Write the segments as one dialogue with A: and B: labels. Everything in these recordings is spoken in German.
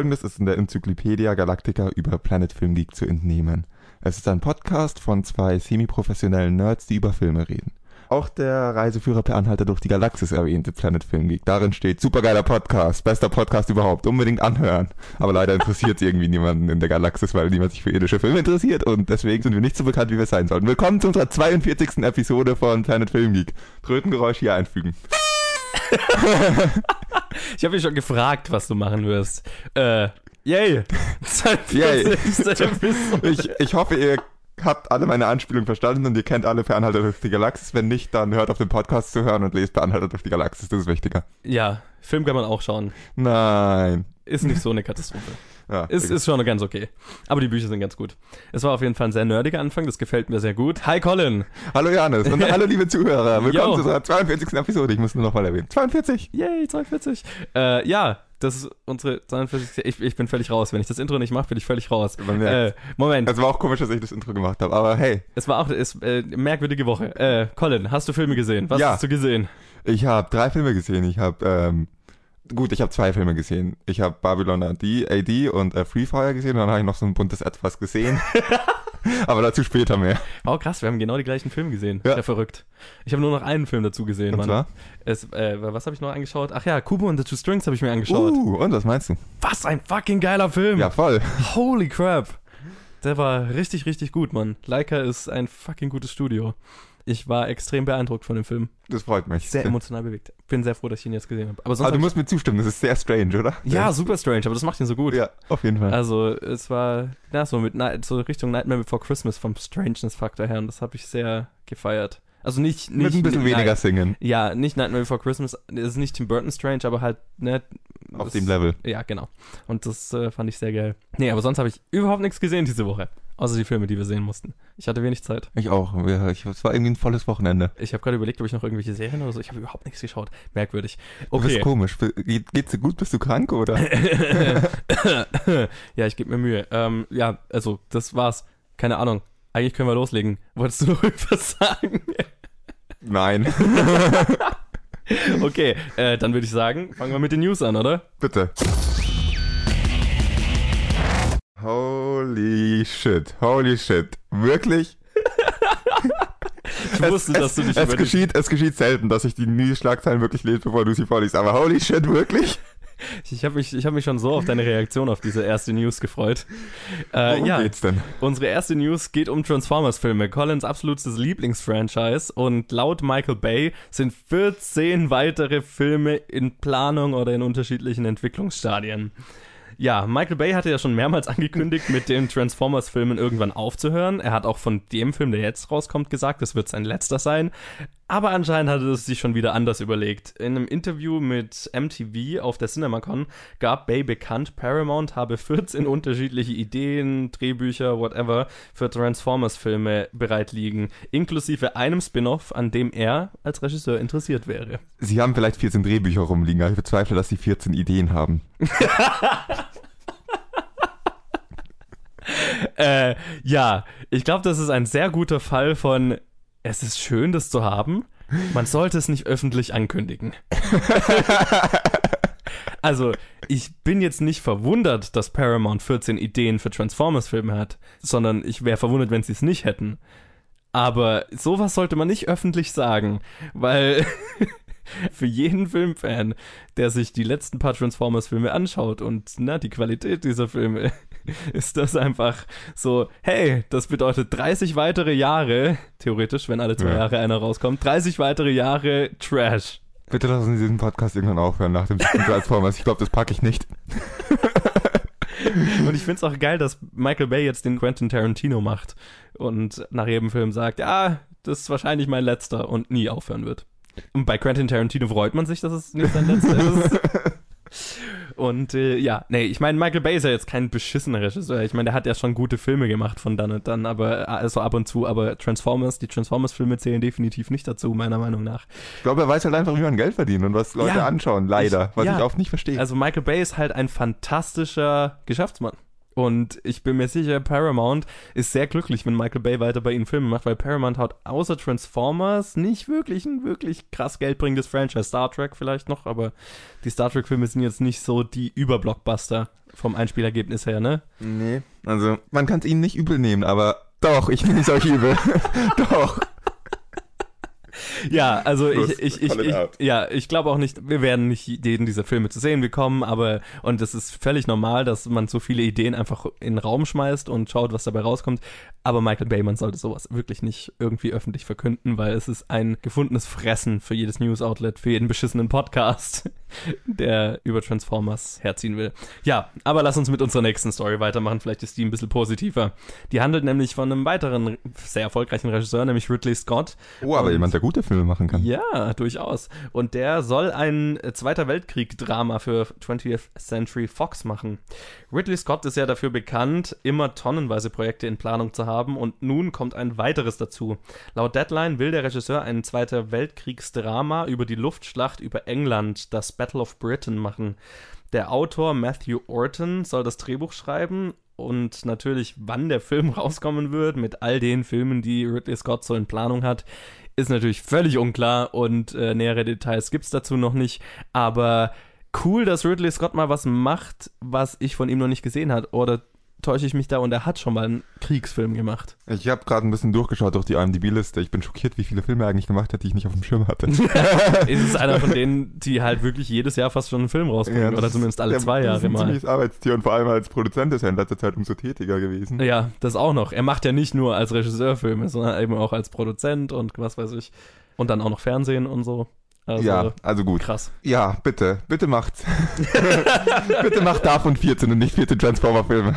A: Folgendes ist in der Enzyklopädia Galactica über Planet Film Geek zu entnehmen. Es ist ein Podcast von zwei semi-professionellen Nerds, die über Filme reden. Auch der Reiseführer per Anhalter durch die Galaxis erwähnte Planet Film Geek. Darin steht, supergeiler Podcast, bester Podcast überhaupt, unbedingt anhören. Aber leider interessiert irgendwie niemanden in der Galaxis, weil niemand sich für irdische Filme interessiert und deswegen sind wir nicht so bekannt, wie wir sein sollten. Willkommen zu unserer 42. Episode von Planet Film Geek. Trötengeräusch hier einfügen.
B: ich habe mich schon gefragt, was du machen wirst. Äh, yay!
A: yay. ich, ich hoffe, ihr habt alle meine Anspielung verstanden und ihr kennt alle Per Anhalter durch die Galaxis. Wenn nicht, dann hört auf den Podcast zu hören und lest Per Anhalter durch die Galaxis. Das ist wichtiger.
B: Ja, Film kann man auch schauen.
A: Nein.
B: Ist nicht so eine Katastrophe. Ja, ist, ist schon ganz okay. Aber die Bücher sind ganz gut. Es war auf jeden Fall ein sehr nerdiger Anfang, das gefällt mir sehr gut. Hi Colin!
A: Hallo Janis und hallo liebe Zuhörer. Willkommen zu unserer 42. Episode. Ich muss nur noch mal erwähnen. 42!
B: Yay, 42! Äh, ja, das ist unsere 42. Ich, ich bin völlig raus. Wenn ich das Intro nicht mache, bin ich völlig raus.
A: Äh, Moment. Es war auch komisch, dass ich das Intro gemacht habe, aber hey.
B: Es war auch eine äh, merkwürdige Woche. Äh, Colin, hast du Filme gesehen? Was
A: ja.
B: hast du gesehen?
A: Ich habe drei Filme gesehen. Ich habe ähm, gut, ich habe zwei Filme gesehen. Ich habe Babylon AD, AD und äh, Free Fire gesehen und dann habe ich noch so ein buntes Etwas gesehen. Aber dazu später mehr.
B: Oh krass, wir haben genau die gleichen Filme gesehen. Ja, ja verrückt. Ich habe nur noch einen Film dazu gesehen,
A: und
B: Mann.
A: Zwar?
B: Es, äh, was habe ich noch angeschaut? Ach ja, Kubo und the Two Strings habe ich mir angeschaut.
A: Uh, und was meinst du?
B: Was ein fucking geiler Film.
A: Ja, voll.
B: Holy crap. Der war richtig, richtig gut, Mann. Leica ist ein fucking gutes Studio. Ich war extrem beeindruckt von dem Film.
A: Das freut mich.
B: Sehr emotional bewegt. Bin sehr froh, dass ich ihn jetzt gesehen habe.
A: Aber, sonst aber du musst mir zustimmen, das ist sehr strange, oder?
B: Ja, super strange, aber das macht ihn so gut.
A: Ja, auf jeden Fall.
B: Also, es war, ja, so mit so Richtung Nightmare Before Christmas vom Strangeness-Faktor her und das habe ich sehr gefeiert. Also nicht, nicht
A: mit ein bisschen weniger singen.
B: Ja, nicht Nightmare Before Christmas. Das ist nicht Tim Burton Strange, aber halt ne,
A: auf das, dem Level.
B: Ja, genau. Und das äh, fand ich sehr geil. Nee, aber sonst habe ich überhaupt nichts gesehen diese Woche. Außer die Filme, die wir sehen mussten. Ich hatte wenig Zeit.
A: Ich auch. Es war irgendwie ein volles Wochenende.
B: Ich habe gerade überlegt, ob ich noch irgendwelche Serien oder so. Ich habe überhaupt nichts geschaut. Merkwürdig.
A: Okay. Du bist komisch. Geht, geht's dir gut? Bist du krank oder?
B: ja, ich gebe mir Mühe. Ähm, ja, also das war's. Keine Ahnung. Eigentlich können wir loslegen. Wolltest du noch irgendwas sagen?
A: Nein.
B: okay, äh, dann würde ich sagen, fangen wir mit den News an, oder?
A: Bitte. Holy shit, holy shit. Wirklich?
B: Ich wusste,
A: es,
B: dass du nicht
A: es, es geschieht, es geschieht selten, dass ich die News-Schlagzeilen wirklich lese, bevor du sie vorliest. Aber holy shit, wirklich?
B: Ich habe mich, hab mich schon so auf deine Reaktion auf diese erste News gefreut.
A: Äh, Worum ja, geht's denn?
B: Unsere erste News geht um Transformers-Filme, Collins absolutes Lieblingsfranchise. Und laut Michael Bay sind 14 weitere Filme in Planung oder in unterschiedlichen Entwicklungsstadien. Ja, Michael Bay hatte ja schon mehrmals angekündigt, mit den Transformers-Filmen irgendwann aufzuhören. Er hat auch von dem Film, der jetzt rauskommt, gesagt, das wird sein letzter sein. Aber anscheinend hat er es sich schon wieder anders überlegt. In einem Interview mit MTV auf der CinemaCon gab Bay bekannt, Paramount habe 14 unterschiedliche Ideen, Drehbücher, whatever, für Transformers-Filme bereit liegen, inklusive einem Spin-off, an dem er als Regisseur interessiert wäre.
A: Sie haben vielleicht 14 Drehbücher rumliegen, aber ich bezweifle, dass Sie 14 Ideen haben.
B: äh, ja, ich glaube, das ist ein sehr guter Fall von, es ist schön, das zu haben. Man sollte es nicht öffentlich ankündigen. also, ich bin jetzt nicht verwundert, dass Paramount 14 Ideen für Transformers-Filme hat, sondern ich wäre verwundert, wenn sie es nicht hätten. Aber sowas sollte man nicht öffentlich sagen, weil für jeden Filmfan, der sich die letzten paar Transformers-Filme anschaut und na, die Qualität dieser Filme, ist das einfach so, hey, das bedeutet 30 weitere Jahre, theoretisch, wenn alle zwei ja. Jahre einer rauskommt, 30 weitere Jahre Trash.
A: Bitte lassen Sie diesen Podcast irgendwann aufhören nach dem Transformers. Ich glaube, das packe ich nicht.
B: und ich finde es auch geil, dass Michael Bay jetzt den Quentin Tarantino macht und nach jedem Film sagt, ja, das ist wahrscheinlich mein letzter und nie aufhören wird. Und bei Quentin Tarantino freut man sich, dass es nicht sein letzter ist. Und äh, ja, nee, ich meine, Michael Bay ist ja jetzt kein beschissener Regisseur. Ich meine, der hat ja schon gute Filme gemacht von dann und dann, aber also ab und zu, aber Transformers, die Transformers-Filme zählen definitiv nicht dazu, meiner Meinung nach.
A: Ich glaube, er weiß halt einfach, wie man Geld verdient und was Leute ja, anschauen, leider, ich, was ja. ich auch nicht verstehe.
B: Also Michael Bay ist halt ein fantastischer Geschäftsmann. Und ich bin mir sicher, Paramount ist sehr glücklich, wenn Michael Bay weiter bei ihnen Filme macht, weil Paramount hat außer Transformers nicht wirklich ein wirklich krass geldbringendes Franchise. Star Trek vielleicht noch, aber die Star Trek-Filme sind jetzt nicht so die Überblockbuster vom Einspielergebnis her, ne?
A: Nee, also man kann es ihnen nicht übel nehmen, aber doch, ich nehme es euch übel. doch.
B: Ja, also
A: Los,
B: ich, ich, ich, ich ja, ich glaube auch nicht, wir werden nicht jeden dieser Filme zu sehen bekommen, aber und es ist völlig normal, dass man so viele Ideen einfach in den Raum schmeißt und schaut, was dabei rauskommt. Aber Michael Bayman sollte sowas wirklich nicht irgendwie öffentlich verkünden, weil es ist ein gefundenes Fressen für jedes News-Outlet, für jeden beschissenen Podcast, der über Transformers herziehen will. Ja, aber lass uns mit unserer nächsten Story weitermachen. Vielleicht ist die ein bisschen positiver. Die handelt nämlich von einem weiteren sehr erfolgreichen Regisseur, nämlich Ridley Scott.
A: Oh, aber
B: Und-
A: jemand, der gute Filme machen kann.
B: Ja, durchaus. Und der soll ein Zweiter Weltkrieg-Drama für 20th Century Fox machen. Ridley Scott ist ja dafür bekannt, immer tonnenweise Projekte in Planung zu haben und nun kommt ein weiteres dazu. Laut Deadline will der Regisseur ein Zweiter Weltkriegsdrama über die Luftschlacht über England, das Battle of Britain, machen. Der Autor Matthew Orton soll das Drehbuch schreiben und natürlich, wann der Film rauskommen wird, mit all den Filmen, die Ridley Scott so in Planung hat, ist natürlich völlig unklar und äh, nähere Details gibt's dazu noch nicht. Aber cool, dass Ridley Scott mal was macht, was ich von ihm noch nicht gesehen habe. Oder täusche ich mich da und er hat schon mal einen Kriegsfilm gemacht.
A: Ich habe gerade ein bisschen durchgeschaut durch die IMDb-Liste. Ich bin schockiert, wie viele Filme er eigentlich gemacht hat, die ich nicht auf dem Schirm hatte.
B: ist es einer von denen, die halt wirklich jedes Jahr fast schon einen Film rausbringen.
A: das
B: oder
A: ist-
B: zumindest alle
A: der-
B: zwei Jahre
A: ist ein
B: mal.
A: ziemliches Arbeitstier und vor allem als Produzent ist er in letzter Zeit umso tätiger gewesen.
B: Ja, das auch noch. Er macht ja nicht nur als Regisseur Filme, sondern eben auch als Produzent und was weiß ich. Und dann auch noch Fernsehen und so. Also,
A: ja, also gut.
B: krass.
A: Ja, bitte, bitte macht's. bitte macht davon 14 und nicht 14 Transformer-Filme.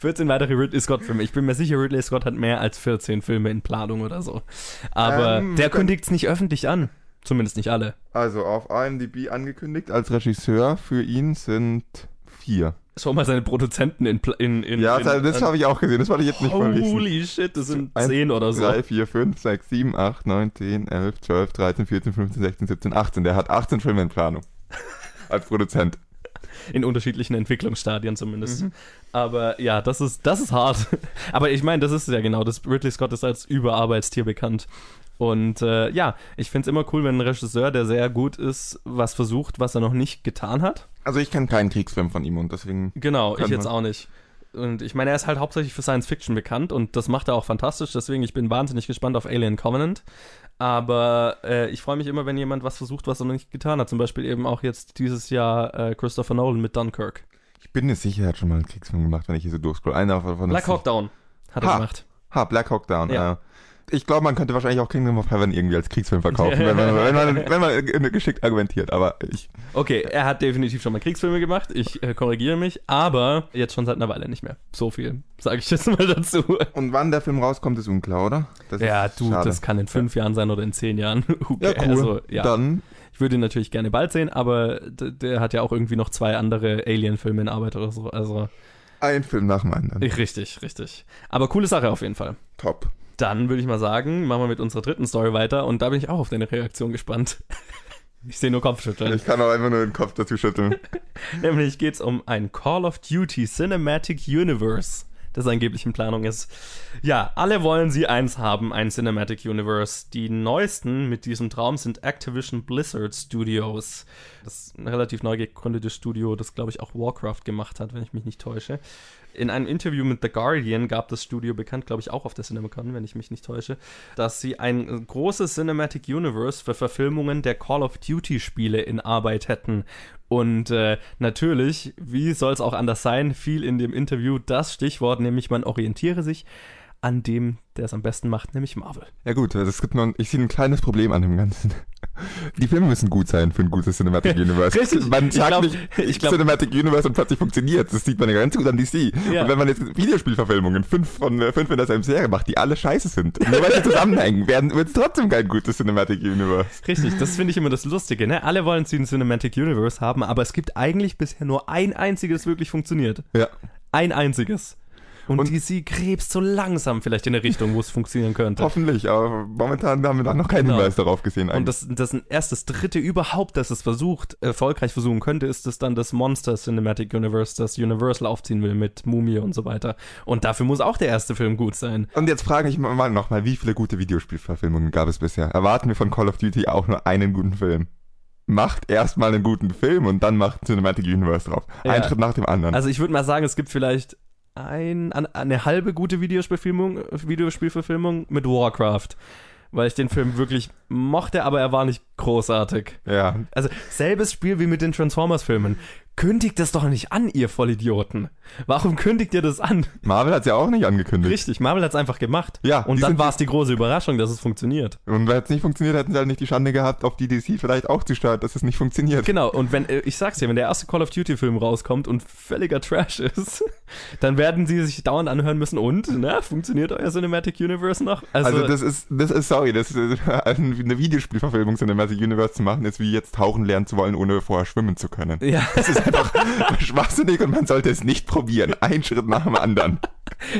B: 14 weitere Ridley Scott-Filme. Ich bin mir sicher, Ridley Scott hat mehr als 14 Filme in Planung oder so. Aber
A: Ähm,
B: der kündigt es nicht öffentlich an. Zumindest nicht alle.
A: Also auf IMDb angekündigt als Regisseur für ihn sind vier.
B: Schau mal seine Produzenten in. In, in
A: Ja,
B: in,
A: das, habe ich auch gesehen. Das wollte ich jetzt nicht verlesen.
B: Holy shit, das sind
A: Eins,
B: 10 oder so.
A: 3, 4, 5, 6, 7, 8, 9, 10, 11, 12, 13, 14, 15, 16, 17, 18. Der hat 18 Filme in Planung. Als Produzent.
B: In unterschiedlichen Entwicklungsstadien zumindest.
A: Mhm.
B: Aber ja, das ist, das ist hart. Aber ich meine, das ist ja genau. Das Ridley Scott ist als Überarbeitstier bekannt. Und äh, ja, ich finde es immer cool, wenn ein Regisseur, der sehr gut ist, was versucht, was er noch nicht getan hat.
A: Also ich kenne keinen Kriegsfilm von ihm und deswegen.
B: Genau, ich jetzt auch nicht. Und ich meine, er ist halt hauptsächlich für Science Fiction bekannt und das macht er auch fantastisch. Deswegen, ich bin wahnsinnig gespannt auf Alien Covenant. Aber äh, ich freue mich immer, wenn jemand was versucht, was er noch nicht getan hat. Zum Beispiel eben auch jetzt dieses Jahr äh, Christopher Nolan mit Dunkirk.
A: Ich bin mir sicher, er hat schon mal einen Kriegsfilm gemacht, wenn ich hier so durchscroll. Einer von
B: Black Hawk Down hat er
A: Ha.
B: gemacht.
A: Ha, Black Hawk Down,
B: Ja.
A: Ich glaube, man könnte wahrscheinlich auch Kingdom of Heaven irgendwie als Kriegsfilm verkaufen, wenn man, wenn man, wenn man geschickt argumentiert. Aber ich,
B: Okay, er hat definitiv schon mal Kriegsfilme gemacht. Ich äh, korrigiere mich, aber jetzt schon seit einer Weile nicht mehr. So viel sage ich jetzt mal dazu.
A: und wann der Film rauskommt, ist unklar, oder? Das
B: Ja,
A: ist
B: du,
A: schade.
B: das kann in fünf Jahren sein oder in zehn Jahren. Who
A: Ja, cool.
B: Also, ja.
A: Dann,
B: Ich würde ihn natürlich gerne bald sehen, aber der hat ja auch irgendwie noch zwei andere Alien-Filme in Arbeit oder so. Also
A: ein Film nach dem anderen.
B: richtig, richtig. Aber coole Sache auf jeden Fall.
A: Top.
B: Dann würde ich mal sagen, machen wir mit unserer dritten Story weiter und da bin ich auch auf deine Reaktion gespannt. Ich sehe nur Kopfschütteln.
A: Ich kann auch einfach nur den Kopf dazu schütteln.
B: Nämlich geht es um ein Call of Duty Cinematic Universe, das angeblich in Planung ist. Ja, alle wollen sie eins haben, ein Cinematic Universe. Die neuesten mit diesem Traum sind Activision Blizzard Studios. Das ist ein relativ neu gegründetes Studio, das glaube ich auch Warcraft gemacht hat, wenn ich mich nicht täusche. In einem Interview mit The Guardian gab das Studio bekannt, glaube ich auch auf der CinemaCon, wenn ich mich nicht täusche, dass sie ein großes Cinematic Universe für Verfilmungen der Call of Duty Spiele in Arbeit hätten. Und äh, natürlich, wie soll es auch anders sein, fiel in dem Interview das Stichwort, nämlich man orientiere sich an dem, der es am besten macht, nämlich Marvel.
A: Ja gut, es gibt noch, ich sehe ein kleines Problem an dem Ganzen. Die Filme müssen gut sein für ein gutes Cinematic Universe.
B: Richtig.
A: Man
B: Ich
A: sagt
B: glaub-
A: nicht
B: ich glaub-
A: Cinematic Universe und plötzlich funktioniert. Das sieht man ja ganz gut an DC.
B: Ja.
A: Und wenn man jetzt Videospielverfilmungen, fünf von äh, fünf in derselben Serie macht, die alle scheiße sind, nur weil sie zusammenhängen, werden wird es trotzdem kein gutes Cinematic Universe.
B: Richtig, das finde ich immer das Lustige, ne? Alle wollen sie ein Cinematic Universe haben, aber es gibt eigentlich bisher nur ein einziges, das wirklich funktioniert.
A: Ja.
B: Ein einziges. Und,
A: Und-
B: DC gräbst so langsam vielleicht in eine Richtung, wo es funktionieren könnte.
A: Hoffentlich, aber momentan haben wir da noch keinen
B: Genau.
A: Hinweis darauf gesehen.
B: Und das, das erst das dritte überhaupt, das es versucht, erfolgreich versuchen könnte, ist es dann das Monster Cinematic Universe, das Universal aufziehen will mit Mumie und so weiter. Und dafür muss auch der erste Film gut sein.
A: Und jetzt frage ich mal nochmal, wie viele gute Videospielverfilmungen gab es bisher? Erwarten wir von Call of Duty auch nur einen guten Film? Macht erstmal einen guten Film und dann macht Cinematic Universe drauf. Ein
B: Ja.
A: Schritt nach dem anderen.
B: Also ich würde mal sagen, es gibt vielleicht ein, an- eine halbe gute Videospielverfilmung, Videospielverfilmung mit Warcraft. Weil ich den Film wirklich mochte, aber er war nicht großartig.
A: ja,
B: Also selbes Spiel wie mit den Transformers-Filmen. Kündigt das doch nicht an, ihr Vollidioten. Warum kündigt ihr das an?
A: Marvel hat es ja auch nicht angekündigt.
B: Richtig, Marvel hat's einfach gemacht.
A: Ja,
B: Und dann war es die große Überraschung, dass es funktioniert.
A: Und wenn es nicht funktioniert, hätten sie halt nicht die Schande gehabt, auf die DC vielleicht auch zu steuern, dass es nicht funktioniert.
B: Genau, und wenn, äh, ich sag's dir, wenn der erste Call of Duty-Film rauskommt und völliger Trash ist, dann werden sie sich dauernd anhören müssen, und, na, funktioniert euer Cinematic Universe noch?
A: Also, das ist, das ist, sorry, das ist, also eine Videospielverfilmung Cinematic Universe zu machen, ist wie jetzt tauchen lernen zu wollen, ohne vorher schwimmen zu können.
B: ja,
A: Das ist einfach schwachsinnig und man sollte es nicht probieren. Ein Schritt nach dem anderen.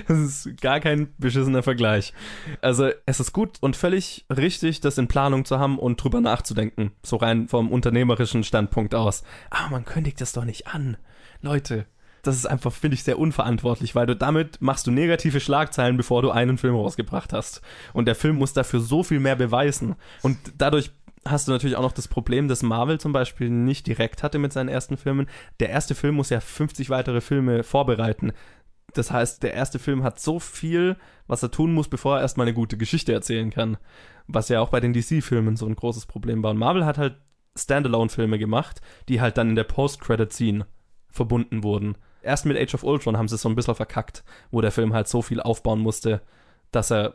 B: das ist gar kein beschissener Vergleich. Also, es ist gut und völlig richtig, das in Planung zu haben und drüber nachzudenken. So rein vom unternehmerischen Standpunkt aus. Aber man kündigt das doch nicht an. Leute, das ist einfach, finde ich, sehr unverantwortlich, weil du damit machst du negative Schlagzeilen, bevor du einen Film rausgebracht hast. Und der Film muss dafür so viel mehr beweisen. Und dadurch hast du natürlich auch noch das Problem, dass Marvel zum Beispiel nicht direkt hatte mit seinen ersten Filmen. Der erste Film muss ja 50 weitere Filme vorbereiten. Das heißt, der erste Film hat so viel, was er tun muss, bevor er erstmal eine gute Geschichte erzählen kann. Was ja auch bei den DC-Filmen so ein großes Problem war. Und Marvel hat halt Standalone-Filme gemacht, die halt dann in der Post-Credit-Scene verbunden wurden. Erst mit Age of Ultron haben sie es so ein bisschen verkackt, wo der Film halt so viel aufbauen musste, dass er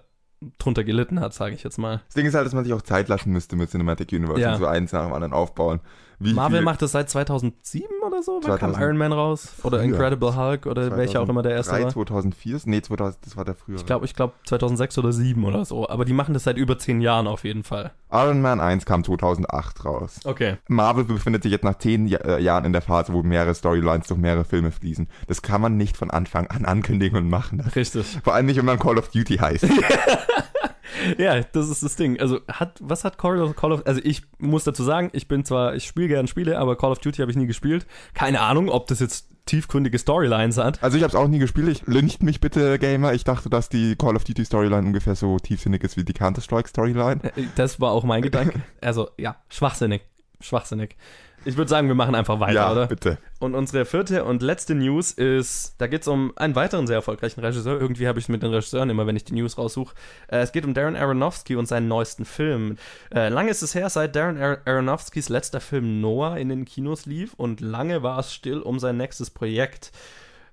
B: drunter gelitten hat, sage ich jetzt mal.
A: Das Ding ist halt, dass man sich auch Zeit lassen müsste mit Cinematic Universe
B: Ja.
A: und so eins nach dem anderen aufbauen. Wie
B: Marvel
A: viel,
B: macht das seit 2007 oder so? Wann kam
A: 2000
B: Iron Man raus? Oder
A: Früher.
B: Incredible Hulk oder welcher auch immer der erste
A: 2003,
B: war?
A: 2004? Nee, 2000, das war der frühere.
B: Ich glaube, ich glaube 2006 oder 2007 oder so. Aber die machen das seit über zehn Jahren auf jeden Fall.
A: Iron Man 1 kam 2008 raus.
B: Okay.
A: Marvel befindet sich jetzt nach zehn Ja- äh, Jahren in der Phase, wo mehrere Storylines durch mehrere Filme fließen. Das kann man nicht von Anfang an ankündigen und machen.
B: Richtig.
A: Vor allem nicht, wenn man Call of Duty heißt.
B: Ja, das ist das Ding. Also hat, was hat Call of, Call of, also ich muss dazu sagen, ich bin zwar, ich spiele gern Spiele, aber Call of Duty habe ich nie gespielt. Keine Ahnung, ob das jetzt tiefgründige Storylines hat.
A: Also ich habe es auch nie gespielt. Ich lyncht mich bitte, Gamer. Ich dachte, dass die Call of Duty Storyline ungefähr so tiefsinnig ist wie die Counter-Strike Storyline.
B: Äh, Das war auch mein Gedanke. Also ja, schwachsinnig. Schwachsinnig. Ich würde sagen, wir machen einfach weiter,
A: ja,
B: oder?
A: bitte.
B: Und unsere vierte und letzte News ist, da geht es um einen weiteren sehr erfolgreichen Regisseur. Irgendwie habe ich es mit den Regisseuren immer, wenn ich die News raussuche. Äh, es geht um Darren Aronofsky und seinen neuesten Film. Äh, lange ist es her, seit Darren Ar Aronofskys letzter Film Noah in den Kinos lief und lange war es still um sein nächstes Projekt.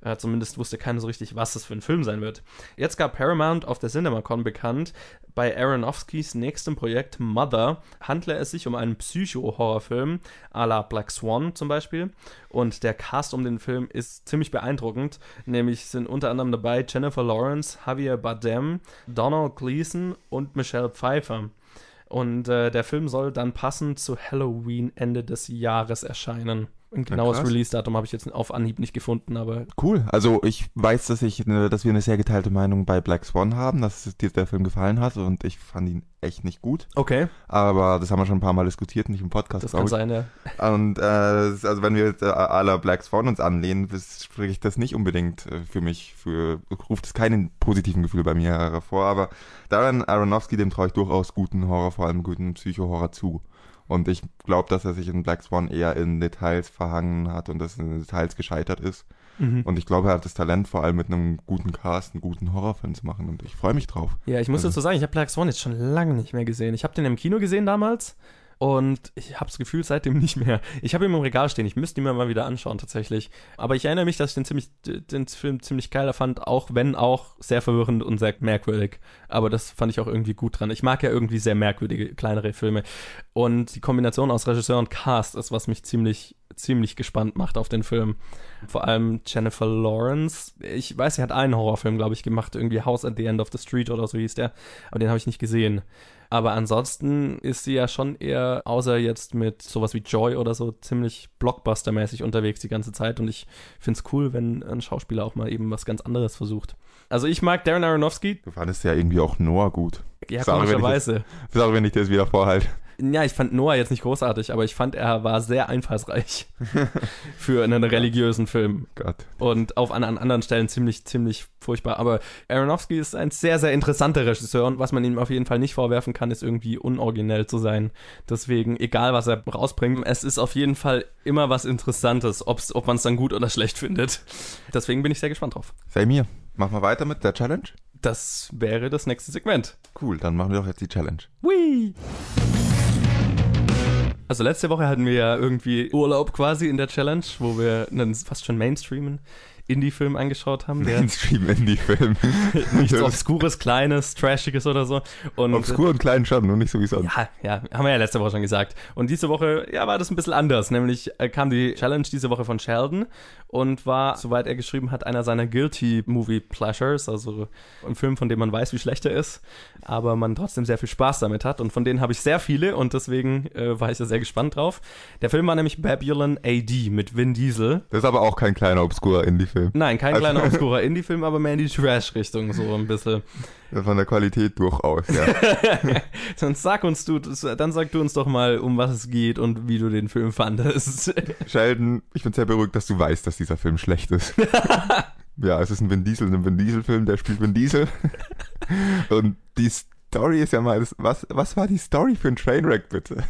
B: Äh, zumindest wusste keiner so richtig, was das für ein Film sein wird. Jetzt gab Paramount auf der CinemaCon bekannt, bei Aronofskys nächstem Projekt Mother handle es sich um einen Psycho-Horrorfilm à la Black Swan zum Beispiel. Und der Cast um den Film ist ziemlich beeindruckend. Nämlich sind unter anderem dabei Jennifer Lawrence, Javier Bardem, Donald Gleason und Michelle Pfeiffer. Und äh, der Film soll dann passend zu Halloween Ende des Jahres erscheinen. Ein genaues
A: krass.
B: Release-Datum habe ich jetzt auf Anhieb nicht gefunden, aber
A: Cool. Also ich weiß, dass ich, ne, dass wir eine sehr geteilte Meinung bei Black Swan haben, dass dir der Film gefallen hat und ich fand ihn echt nicht gut.
B: okay,
A: Aber das haben wir schon ein paar Mal diskutiert, nicht im Podcast,
B: das kann
A: ich.
B: sein, ja.
A: Und äh, also wenn wir jetzt äh, la Black Swan uns anlehnen, spricht das nicht unbedingt äh, für mich, für ruft es keinen positiven Gefühl bei mir hervor, aber Darren Aronofsky, dem traue ich durchaus guten Horror, vor allem guten Psycho-Horror zu. Und ich glaube, dass er sich in Black Swan eher in Details verhangen hat und dass in Details gescheitert ist.
B: Mhm.
A: Und ich glaube, er hat das Talent, vor allem mit einem guten Cast einen guten Horrorfilm zu machen. Und ich freue mich drauf.
B: Ja, ich muss
A: Also-
B: dazu sagen, ich habe Black Swan jetzt schon lange nicht mehr gesehen. Ich habe den im Kino gesehen damals und ich habe das Gefühl seitdem nicht mehr. Ich habe ihn im Regal stehen, ich müsste ihn mir mal wieder anschauen tatsächlich. Aber ich erinnere mich, dass ich den, ziemlich, den Film ziemlich geil fand, auch wenn auch sehr verwirrend und sehr merkwürdig. Aber das fand ich auch irgendwie gut dran. Ich mag ja irgendwie sehr merkwürdige, kleinere Filme. Und die Kombination aus Regisseur und Cast ist, was mich ziemlich ziemlich gespannt macht auf den Film. Vor allem Jennifer Lawrence. Ich weiß, sie hat einen Horrorfilm, glaube ich, gemacht. Irgendwie House at the End of the Street oder so hieß der. Aber den habe ich nicht gesehen. Aber ansonsten ist sie ja schon eher, außer jetzt mit sowas wie Joy oder so, ziemlich Blockbuster-mäßig unterwegs die ganze Zeit. Und ich finde es cool, wenn ein Schauspieler auch mal eben was ganz anderes versucht. Also ich mag Darren Aronofsky.
A: Du fandest ja irgendwie auch Noah gut.
B: Ja,
A: Sorry,
B: komischerweise.
A: Sorry, wenn ich dir das wieder vorhalte.
B: Ja, ich fand Noah jetzt nicht großartig, aber ich fand, er war sehr einfallsreich für einen religiösen Film.
A: Gott.
B: Und auf an, an anderen Stellen ziemlich, ziemlich furchtbar. Aber Aronofsky ist ein sehr, sehr interessanter Regisseur und was man ihm auf jeden Fall nicht vorwerfen kann, ist irgendwie unoriginell zu sein. Deswegen, egal was er rausbringt, es ist auf jeden Fall immer was Interessantes, ob's, ob man es dann gut oder schlecht findet. Deswegen bin ich sehr gespannt drauf.
A: Sei mir. Machen wir weiter mit der Challenge?
B: Das wäre das nächste Segment.
A: Cool, dann machen wir doch jetzt die Challenge.
B: Whee! Also letzte Woche hatten wir ja irgendwie Urlaub quasi in der Challenge, wo wir einen fast schon Mainstreamen Indie-Film angeschaut haben,
A: Mainstream-Indie-Film.
B: nichts Obskures, Kleines, Trashiges oder so. Und
A: Obskur und klein schon, nur nicht so wie sonst.
B: Ja, ja, haben wir ja letzte Woche schon gesagt. Und diese Woche, ja, war das ein bisschen anders. Nämlich äh, kam die Challenge diese Woche von Sheldon und war, soweit er geschrieben hat, einer seiner Guilty Movie Pleasures, also ein Film, von dem man weiß, wie schlecht er ist, aber man trotzdem sehr viel Spaß damit hat. Und von denen habe ich sehr viele und deswegen äh, war ich da sehr gespannt drauf. Der Film war nämlich Babylon AD mit Vin Diesel.
A: Das ist aber auch kein kleiner obskurer Indie-Film.
B: Nein, kein
A: Also-
B: kleiner obskurer Indie-Film, aber mehr in die Trash-Richtung, so ein bisschen.
A: Von der Qualität durchaus, ja.
B: Dann sag uns du, dann sag du uns doch mal, um was es geht und wie du den Film fandest.
A: Sheldon, ich bin sehr beruhigt, dass du weißt, dass dieser Film schlecht ist. ja, es ist ein Vin Diesel, ein Vin Diesel-Film, der spielt Vin Diesel. Und die Story ist ja mal, was, was war die Story für ein Trainwreck, bitte?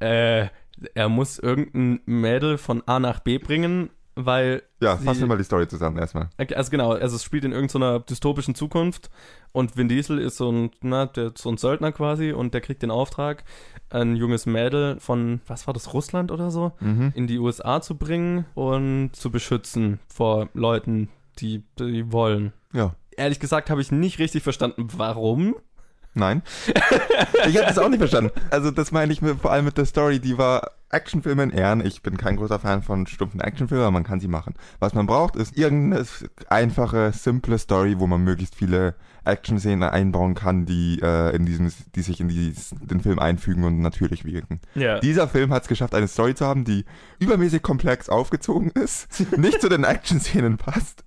B: äh, er muss irgendein Mädel von A nach B bringen, weil
A: Ja, fassen wir mal die Story zusammen erstmal.
B: Also genau, also es spielt in irgendeiner dystopischen Zukunft und Vin Diesel ist so ein, na, der, so ein Söldner quasi und der kriegt den Auftrag, ein junges Mädel von, was war das, Russland oder so,
A: Mhm.
B: in die USA zu bringen und zu beschützen vor Leuten, die, die wollen.
A: Ja.
B: Ehrlich gesagt habe ich nicht richtig verstanden, warum.
A: Nein. ich habe das auch nicht verstanden. Also das meine ich mit, vor allem mit der Story, die war Actionfilme in Ehren. Ich bin kein großer Fan von stumpfen Actionfilmen, aber man kann sie machen. Was man braucht, ist irgendeine einfache, simple Story, wo man möglichst viele Action-Szenen einbauen kann, die äh, in diesem, die sich in die, den Film einfügen und natürlich wirken.
B: Ja.
A: Dieser Film hat es geschafft, eine Story zu haben, die übermäßig komplex aufgezogen ist, nicht zu den Action-Szenen passt.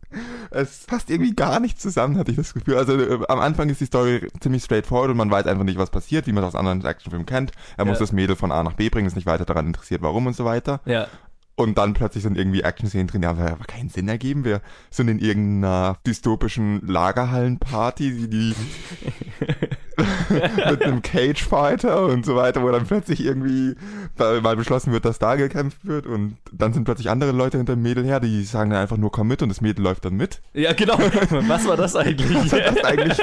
A: Es passt irgendwie gar nicht zusammen, hatte ich das Gefühl. Also äh, am Anfang ist die Story ziemlich straightforward und man weiß einfach nicht, was passiert, wie man das aus anderen Actionfilmen kennt. Er muss
B: Ja.
A: das Mädel von A nach B bringen, ist nicht weiter daran interessiert, warum und so weiter.
B: ja.
A: Und dann plötzlich sind irgendwie Action-Szenen drin, die haben aber keinen Sinn ergeben. Wir sind in irgendeiner dystopischen Lagerhallenparty, die, die mit einem Cage-Fighter und so weiter, wo dann plötzlich irgendwie mal beschlossen wird, dass da gekämpft wird und dann sind plötzlich andere Leute hinter dem Mädel her, die sagen dann einfach nur komm mit und das Mädel läuft dann mit.
B: ja, genau. Was war das eigentlich?
A: Das eigentlich.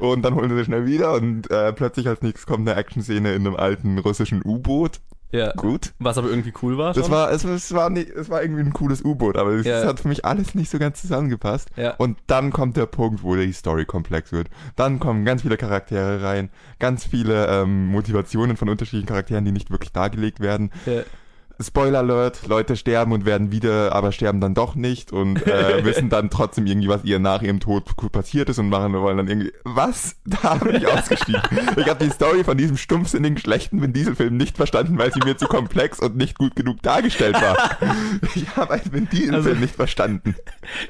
A: Und dann holen sie sich schnell wieder und äh, plötzlich als nächstes kommt eine Action-Szene in einem alten russischen U-Boot.
B: Ja.
A: Gut.
B: Was aber irgendwie cool war.
A: Das war, es, es, war nicht, es war irgendwie ein cooles U-Boot, aber es
B: Ja.
A: hat für mich alles nicht so ganz zusammengepasst.
B: Ja.
A: Und dann kommt der Punkt, wo die Story komplex wird. Dann kommen ganz viele Charaktere rein, ganz viele ähm, Motivationen von unterschiedlichen Charakteren, die nicht wirklich dargelegt werden.
B: ja.
A: Spoiler Alert, Leute sterben und werden wieder, aber sterben dann doch nicht und äh, wissen dann trotzdem irgendwie, was ihr nach ihrem Tod passiert ist und machen wollen dann irgendwie, was? Da bin ich ausgestiegen. ich habe die Story von diesem stumpfsinnigen, schlechten Vin Diesel-Film nicht verstanden, weil sie mir zu komplex und nicht gut genug dargestellt war. ich habe einen Vin Diesel-Film
B: Also-
A: nicht verstanden.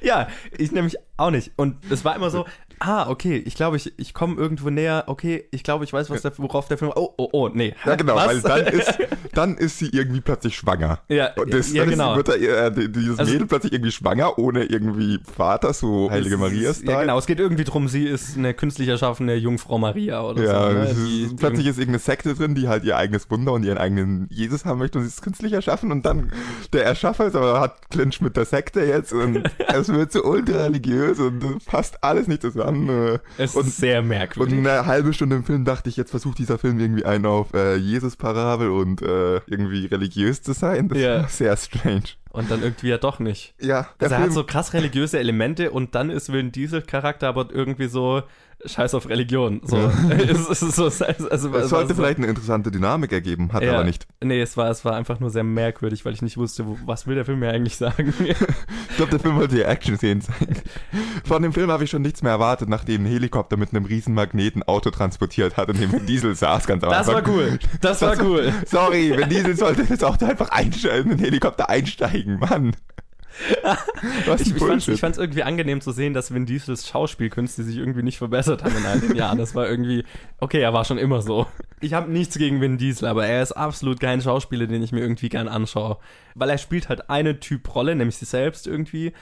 B: Ja, ich nämlich auch nicht. Und es war immer so, ah, okay, ich glaube, ich, ich komme irgendwo näher, okay, ich glaube, ich weiß, was der, worauf der Film. Oh, oh, oh, nee.
A: Ja, genau,
B: was?
A: weil dann ist, dann ist sie irgendwie plötzlich schwanger.
B: Ja,
A: Und das,
B: ja,
A: dann
B: genau.
A: ist, wird er, äh, dieses
B: Also-
A: Mädel plötzlich irgendwie schwanger, ohne irgendwie Vater, so Heilige Maria ist
B: Ja, genau. Es geht irgendwie drum, sie ist eine künstlich erschaffene Jungfrau Maria oder
A: Ja,
B: so. Ne?
A: ist,
B: Die-
A: plötzlich ist irgendeine Sekte drin, die halt ihr eigenes Wunder und ihren eigenen Jesus haben möchte und sie ist künstlich erschaffen und dann der Erschaffer ist aber hat Clinch mit der Sekte jetzt und es wird so ultra religiös und es passt alles nicht zusammen. Äh.
B: es
A: und,
B: ist sehr
A: und
B: merkwürdig.
A: eine halbe Stunde im Film dachte ich, jetzt versucht dieser Film irgendwie einen auf äh, Jesus-Parabel und äh, irgendwie religiös zu sein. Das
B: Ja.
A: war sehr strange.
B: Und dann irgendwie ja doch nicht.
A: Ja, der
B: Also er
A: Film,
B: hat so krass religiöse Elemente und dann ist Vin Diesel Charakter aber irgendwie so scheiß auf Religion. So. es, es, ist so also,
A: es sollte vielleicht eine interessante Dynamik ergeben, hat
B: Ja.
A: aber nicht.
B: Nee, es war, es war einfach nur sehr merkwürdig, weil ich nicht wusste, wo, was will der Film mir eigentlich sagen.
A: Ich glaube, der Film wollte ja Action-Szenen zeigen. Von dem Film habe ich schon nichts mehr erwartet, nachdem ein Helikopter mit einem riesen Magnet ein Auto transportiert hat, in dem Vin Diesel saß ganz am
B: Das war cool. Das war cool.
A: Sorry, Vin Diesel sollte das Auto einfach einsteigen, in den Helikopter einsteigen, Mann. Was
B: Ich, ich ich fand's irgendwie angenehm zu sehen, dass Vin Diesels Schauspielkünste sich irgendwie nicht verbessert haben in all den Jahren. Das war irgendwie, okay, er war schon immer so. Ich habe nichts gegen Vin Diesel, aber er ist absolut kein Schauspieler, den ich mir irgendwie gern anschaue. Weil er spielt halt eine Typ Rolle, nämlich sich selbst irgendwie.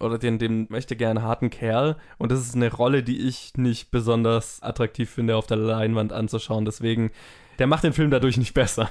B: Oder den, den möchte gerne harten Kerl. Und das ist eine Rolle, die ich nicht besonders attraktiv finde, auf der Leinwand anzuschauen. Deswegen, der macht den Film dadurch nicht besser.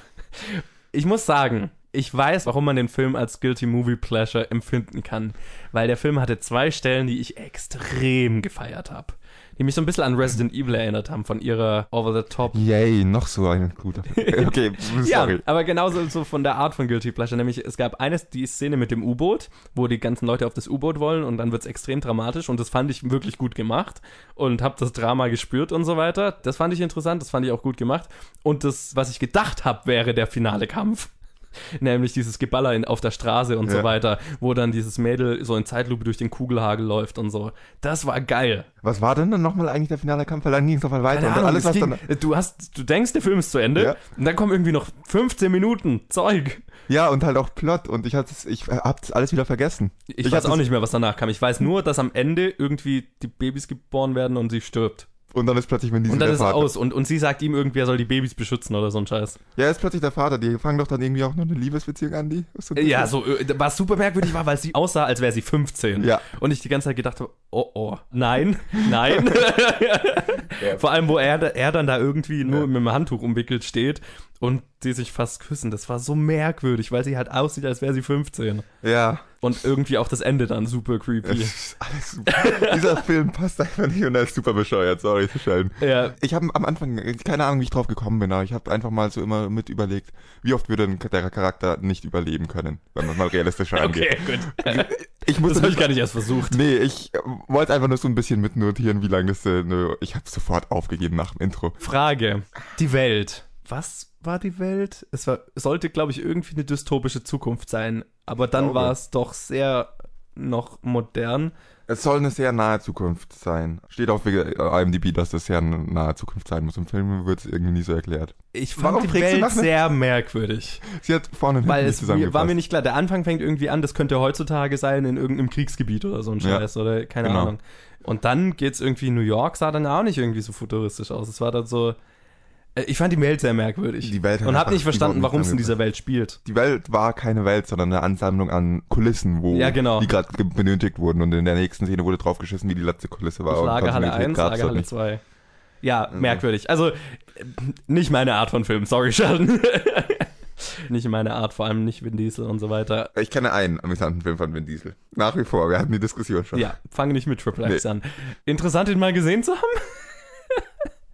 B: Ich muss sagen, ich weiß, warum man den Film als Guilty Movie Pleasure empfinden kann. Weil der Film hatte zwei Stellen, die ich extrem gefeiert habe. Die mich so ein bisschen an Resident Evil erinnert haben, von ihrer Over-the-Top.
A: Yay, noch so ein guter. Okay,
B: Ja,
A: sorry.
B: aber genauso so von der Art von Guilty Pleasure. Nämlich, es gab eine, die Szene mit dem U-Boot, wo die ganzen Leute auf das U-Boot wollen und dann wird's extrem dramatisch und das fand ich wirklich gut gemacht und habe das Drama gespürt und so weiter. Das fand ich interessant, das fand ich auch gut gemacht. Und das, was ich gedacht habe, wäre der finale Kampf. Nämlich dieses Geballer in, auf der Straße und so
A: Ja.
B: weiter, wo dann dieses Mädel so in Zeitlupe durch den Kugelhagel läuft und so. Das war geil.
A: Was war denn dann nochmal eigentlich der finale Kampf? Weil dann ging es nochmal weiter.
B: Keine
A: und
B: Ahnung,
A: alles,
B: es
A: was
B: ging,
A: dann.
B: du hast, du denkst, der Film ist zu Ende
A: Ja.
B: und dann kommen irgendwie noch 15 Minuten Zeug.
A: Ja, und halt auch Plot. Und ich, ich hab's alles wieder vergessen.
B: Ich,
A: hab
B: weiß auch nicht mehr, was danach kam. Ich weiß nur, dass am Ende irgendwie die Babys geboren werden und sie stirbt.
A: Und dann ist plötzlich Vin Diesel
B: Und dann
A: der
B: ist es
A: Vater.
B: aus. Und, und sie sagt ihm irgendwie, er soll die Babys beschützen oder so ein Scheiß.
A: Ja, er ist plötzlich der Vater. Die fangen doch dann irgendwie auch noch eine Liebesbeziehung an, die. So
B: Ja, so, äh, was super merkwürdig war, weil sie aussah, als wäre sie 15.
A: Ja.
B: Und ich die ganze Zeit gedacht habe, oh oh, nein, nein. Vor allem, wo er, er dann da irgendwie nur
A: Ja.
B: mit dem Handtuch umwickelt steht und die sich fast küssen. Das war so merkwürdig, weil sie halt aussieht, als wäre sie 15.
A: Ja.
B: Und irgendwie auch das Ende dann super creepy.
A: Es ist alles super. Dieser Film passt einfach nicht und er ist super bescheuert. Sorry zu stellen.
B: ja,
A: Ich habe am Anfang keine Ahnung, wie ich drauf gekommen bin, aber ich habe einfach mal so immer mit überlegt, wie oft würde ein- der Charakter nicht überleben können, wenn man mal realistisch rangeht.
B: okay, gut.
A: Ich musste
B: Das habe ich gar nicht erst versucht.
A: Nee, ich wollte einfach nur so ein bisschen mitnotieren, wie lange das. Äh, ich habe sofort aufgegeben nach dem Intro.
B: Frage. Die Welt. Was war die Welt? Es war, sollte, glaube ich, irgendwie eine dystopische Zukunft sein. Aber dann war es doch sehr noch modern.
A: Es soll eine sehr nahe Zukunft sein. Steht auf IMDb, dass das sehr eine nahe Zukunft sein muss. Im Film wird es irgendwie nie so erklärt.
B: Ich fand
A: Warum
B: die Welt sehr merkwürdig.
A: Sie hat vorne und
B: Weil es mir, war mir nicht klar. Der Anfang fängt irgendwie an, das könnte heutzutage sein in irgendeinem Kriegsgebiet oder so ein
A: Ja.
B: Scheiß oder keine
A: Genau.
B: Ahnung. Und dann geht's irgendwie New York, sah dann auch nicht irgendwie so futuristisch aus. Es war dann so. Äh, Ich fand die Welt sehr merkwürdig.
A: Die Welt
B: und habe nicht verstanden, warum es in dieser Welt spielt.
A: Die Welt war keine Welt, sondern eine Ansammlung an Kulissen, wo
B: Ja, genau.
A: die gerade ge- benötigt wurden. Und in der nächsten Szene wurde draufgeschissen, wie die letzte Kulisse war.
B: Lagerhalle
A: Kontinuität
B: 1,
A: gab's dort
B: Lagerhalle
A: nicht.
B: 2. Ja, merkwürdig. Also, nicht meine Art von Film, sorry, Sheldon. nicht meine Art, vor allem nicht Vin Diesel und so weiter.
A: Ich kenne einen amüsanten Film von Vin Diesel. Nach wie vor, wir hatten die Diskussion schon.
B: Ja, fange nicht mit Triple X
A: Nee.
B: an. Interessant, ihn mal gesehen zu haben.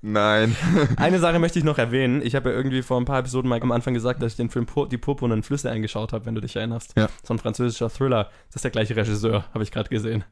A: Nein.
B: Eine Sache möchte ich noch erwähnen. Ich habe ja irgendwie vor ein paar Episoden mal am Anfang gesagt, dass ich den Film Pur Die purpurnen Flüsse eingeschaut habe, wenn du dich erinnerst.
A: Ja.
B: So ein französischer Thriller. Das ist der gleiche Regisseur, habe ich gerade gesehen.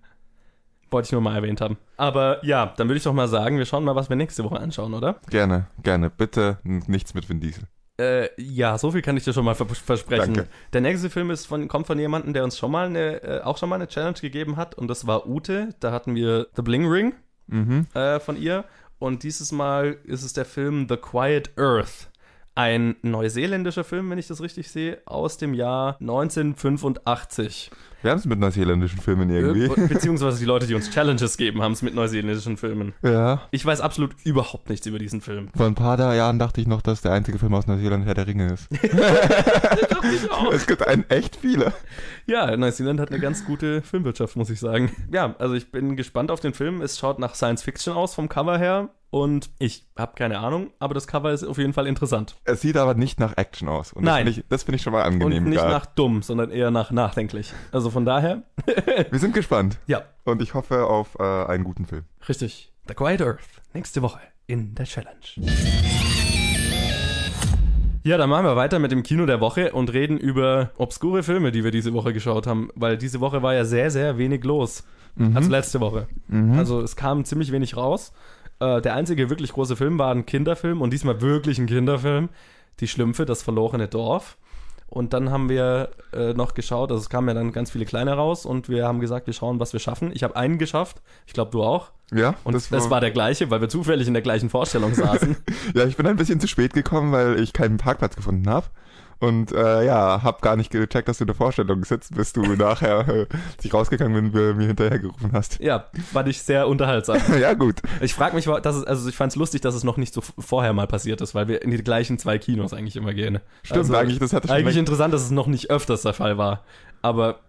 B: Wollte ich nur mal erwähnt haben. Aber ja, dann würde ich doch mal sagen, wir schauen mal, was wir nächste Woche anschauen, oder?
A: gerne, gerne. Bitte nichts mit Vin Diesel.
B: Äh, ja, so viel kann ich dir schon mal ver versprechen.
A: Danke.
B: Der nächste Film ist von, kommt von jemandem, der uns schon mal eine, äh, auch schon mal eine Challenge gegeben hat und das war Ute. Da hatten wir The Bling Ring
A: Mhm.
B: äh, von ihr und dieses Mal ist es der Film The Quiet Earth. Ein neuseeländischer Film, wenn ich das richtig sehe, aus dem Jahr 1985.
A: Wir haben es mit neuseeländischen Filmen irgendwie.
B: Ir- Beziehungsweise die Leute, die uns Challenges geben, haben es mit neuseeländischen Filmen.
A: Ja.
B: Ich weiß absolut überhaupt nichts über diesen Film.
A: Vor ein paar Jahren dachte ich noch, dass der einzige Film aus Neuseeland Herr der Ringe ist. es gibt einen echt viele.
B: Ja, Neuseeland hat eine ganz gute Filmwirtschaft, muss ich sagen. Ja, also ich bin gespannt auf den Film. Es schaut nach Science Fiction aus vom Cover her und ich habe keine Ahnung, aber das Cover ist auf jeden Fall interessant.
A: Es sieht aber nicht nach Action aus. Und
B: Nein.
A: Das finde ich, das finde ich schon mal
B: Und
A: angenehm.
B: nicht
A: gerade.
B: nach dumm, sondern eher nach nachdenklich. Also von daher,
A: Wir sind gespannt.
B: ja,
A: Und ich hoffe auf äh, einen guten Film.
B: richtig. The Quiet Earth, nächste Woche in der Challenge. Ja, dann machen wir weiter mit dem Kino der Woche und reden über obskure Filme, die wir diese Woche geschaut haben, weil diese Woche war ja sehr, sehr wenig los.
A: Mhm.
B: Also letzte Woche.
A: Mhm.
B: Also es kam ziemlich wenig raus. Äh, der einzige wirklich große Film war ein Kinderfilm und diesmal wirklich ein Kinderfilm. Die Schlümpfe, das verlorene Dorf. Und dann haben wir äh, noch geschaut, also es kamen ja dann ganz viele kleine raus und wir haben gesagt, wir schauen, was wir schaffen. Ich habe einen geschafft, ich glaube du auch.
A: Ja,
B: Und das war, der gleiche, weil wir zufällig in der gleichen Vorstellung saßen.
A: Ja, ich bin ein bisschen zu spät gekommen, weil ich keinen Parkplatz gefunden habe. Und äh, ja, hab gar nicht gecheckt, dass du in der Vorstellung sitzt, bis du nachher, äh, rausgegangen bin, mir hinterhergerufen hast.
B: ja, fand ich sehr unterhaltsam.
A: ja, gut.
B: Ich frage mich, dass es, also ich fand es lustig, dass es noch nicht so vorher mal passiert ist, weil wir in die gleichen zwei Kinos eigentlich immer gehen.
A: Stimmt,
B: Also,
A: eigentlich, das hatte schon
B: Eigentlich
A: recht.
B: interessant, dass es noch nicht öfters der Fall war. Aber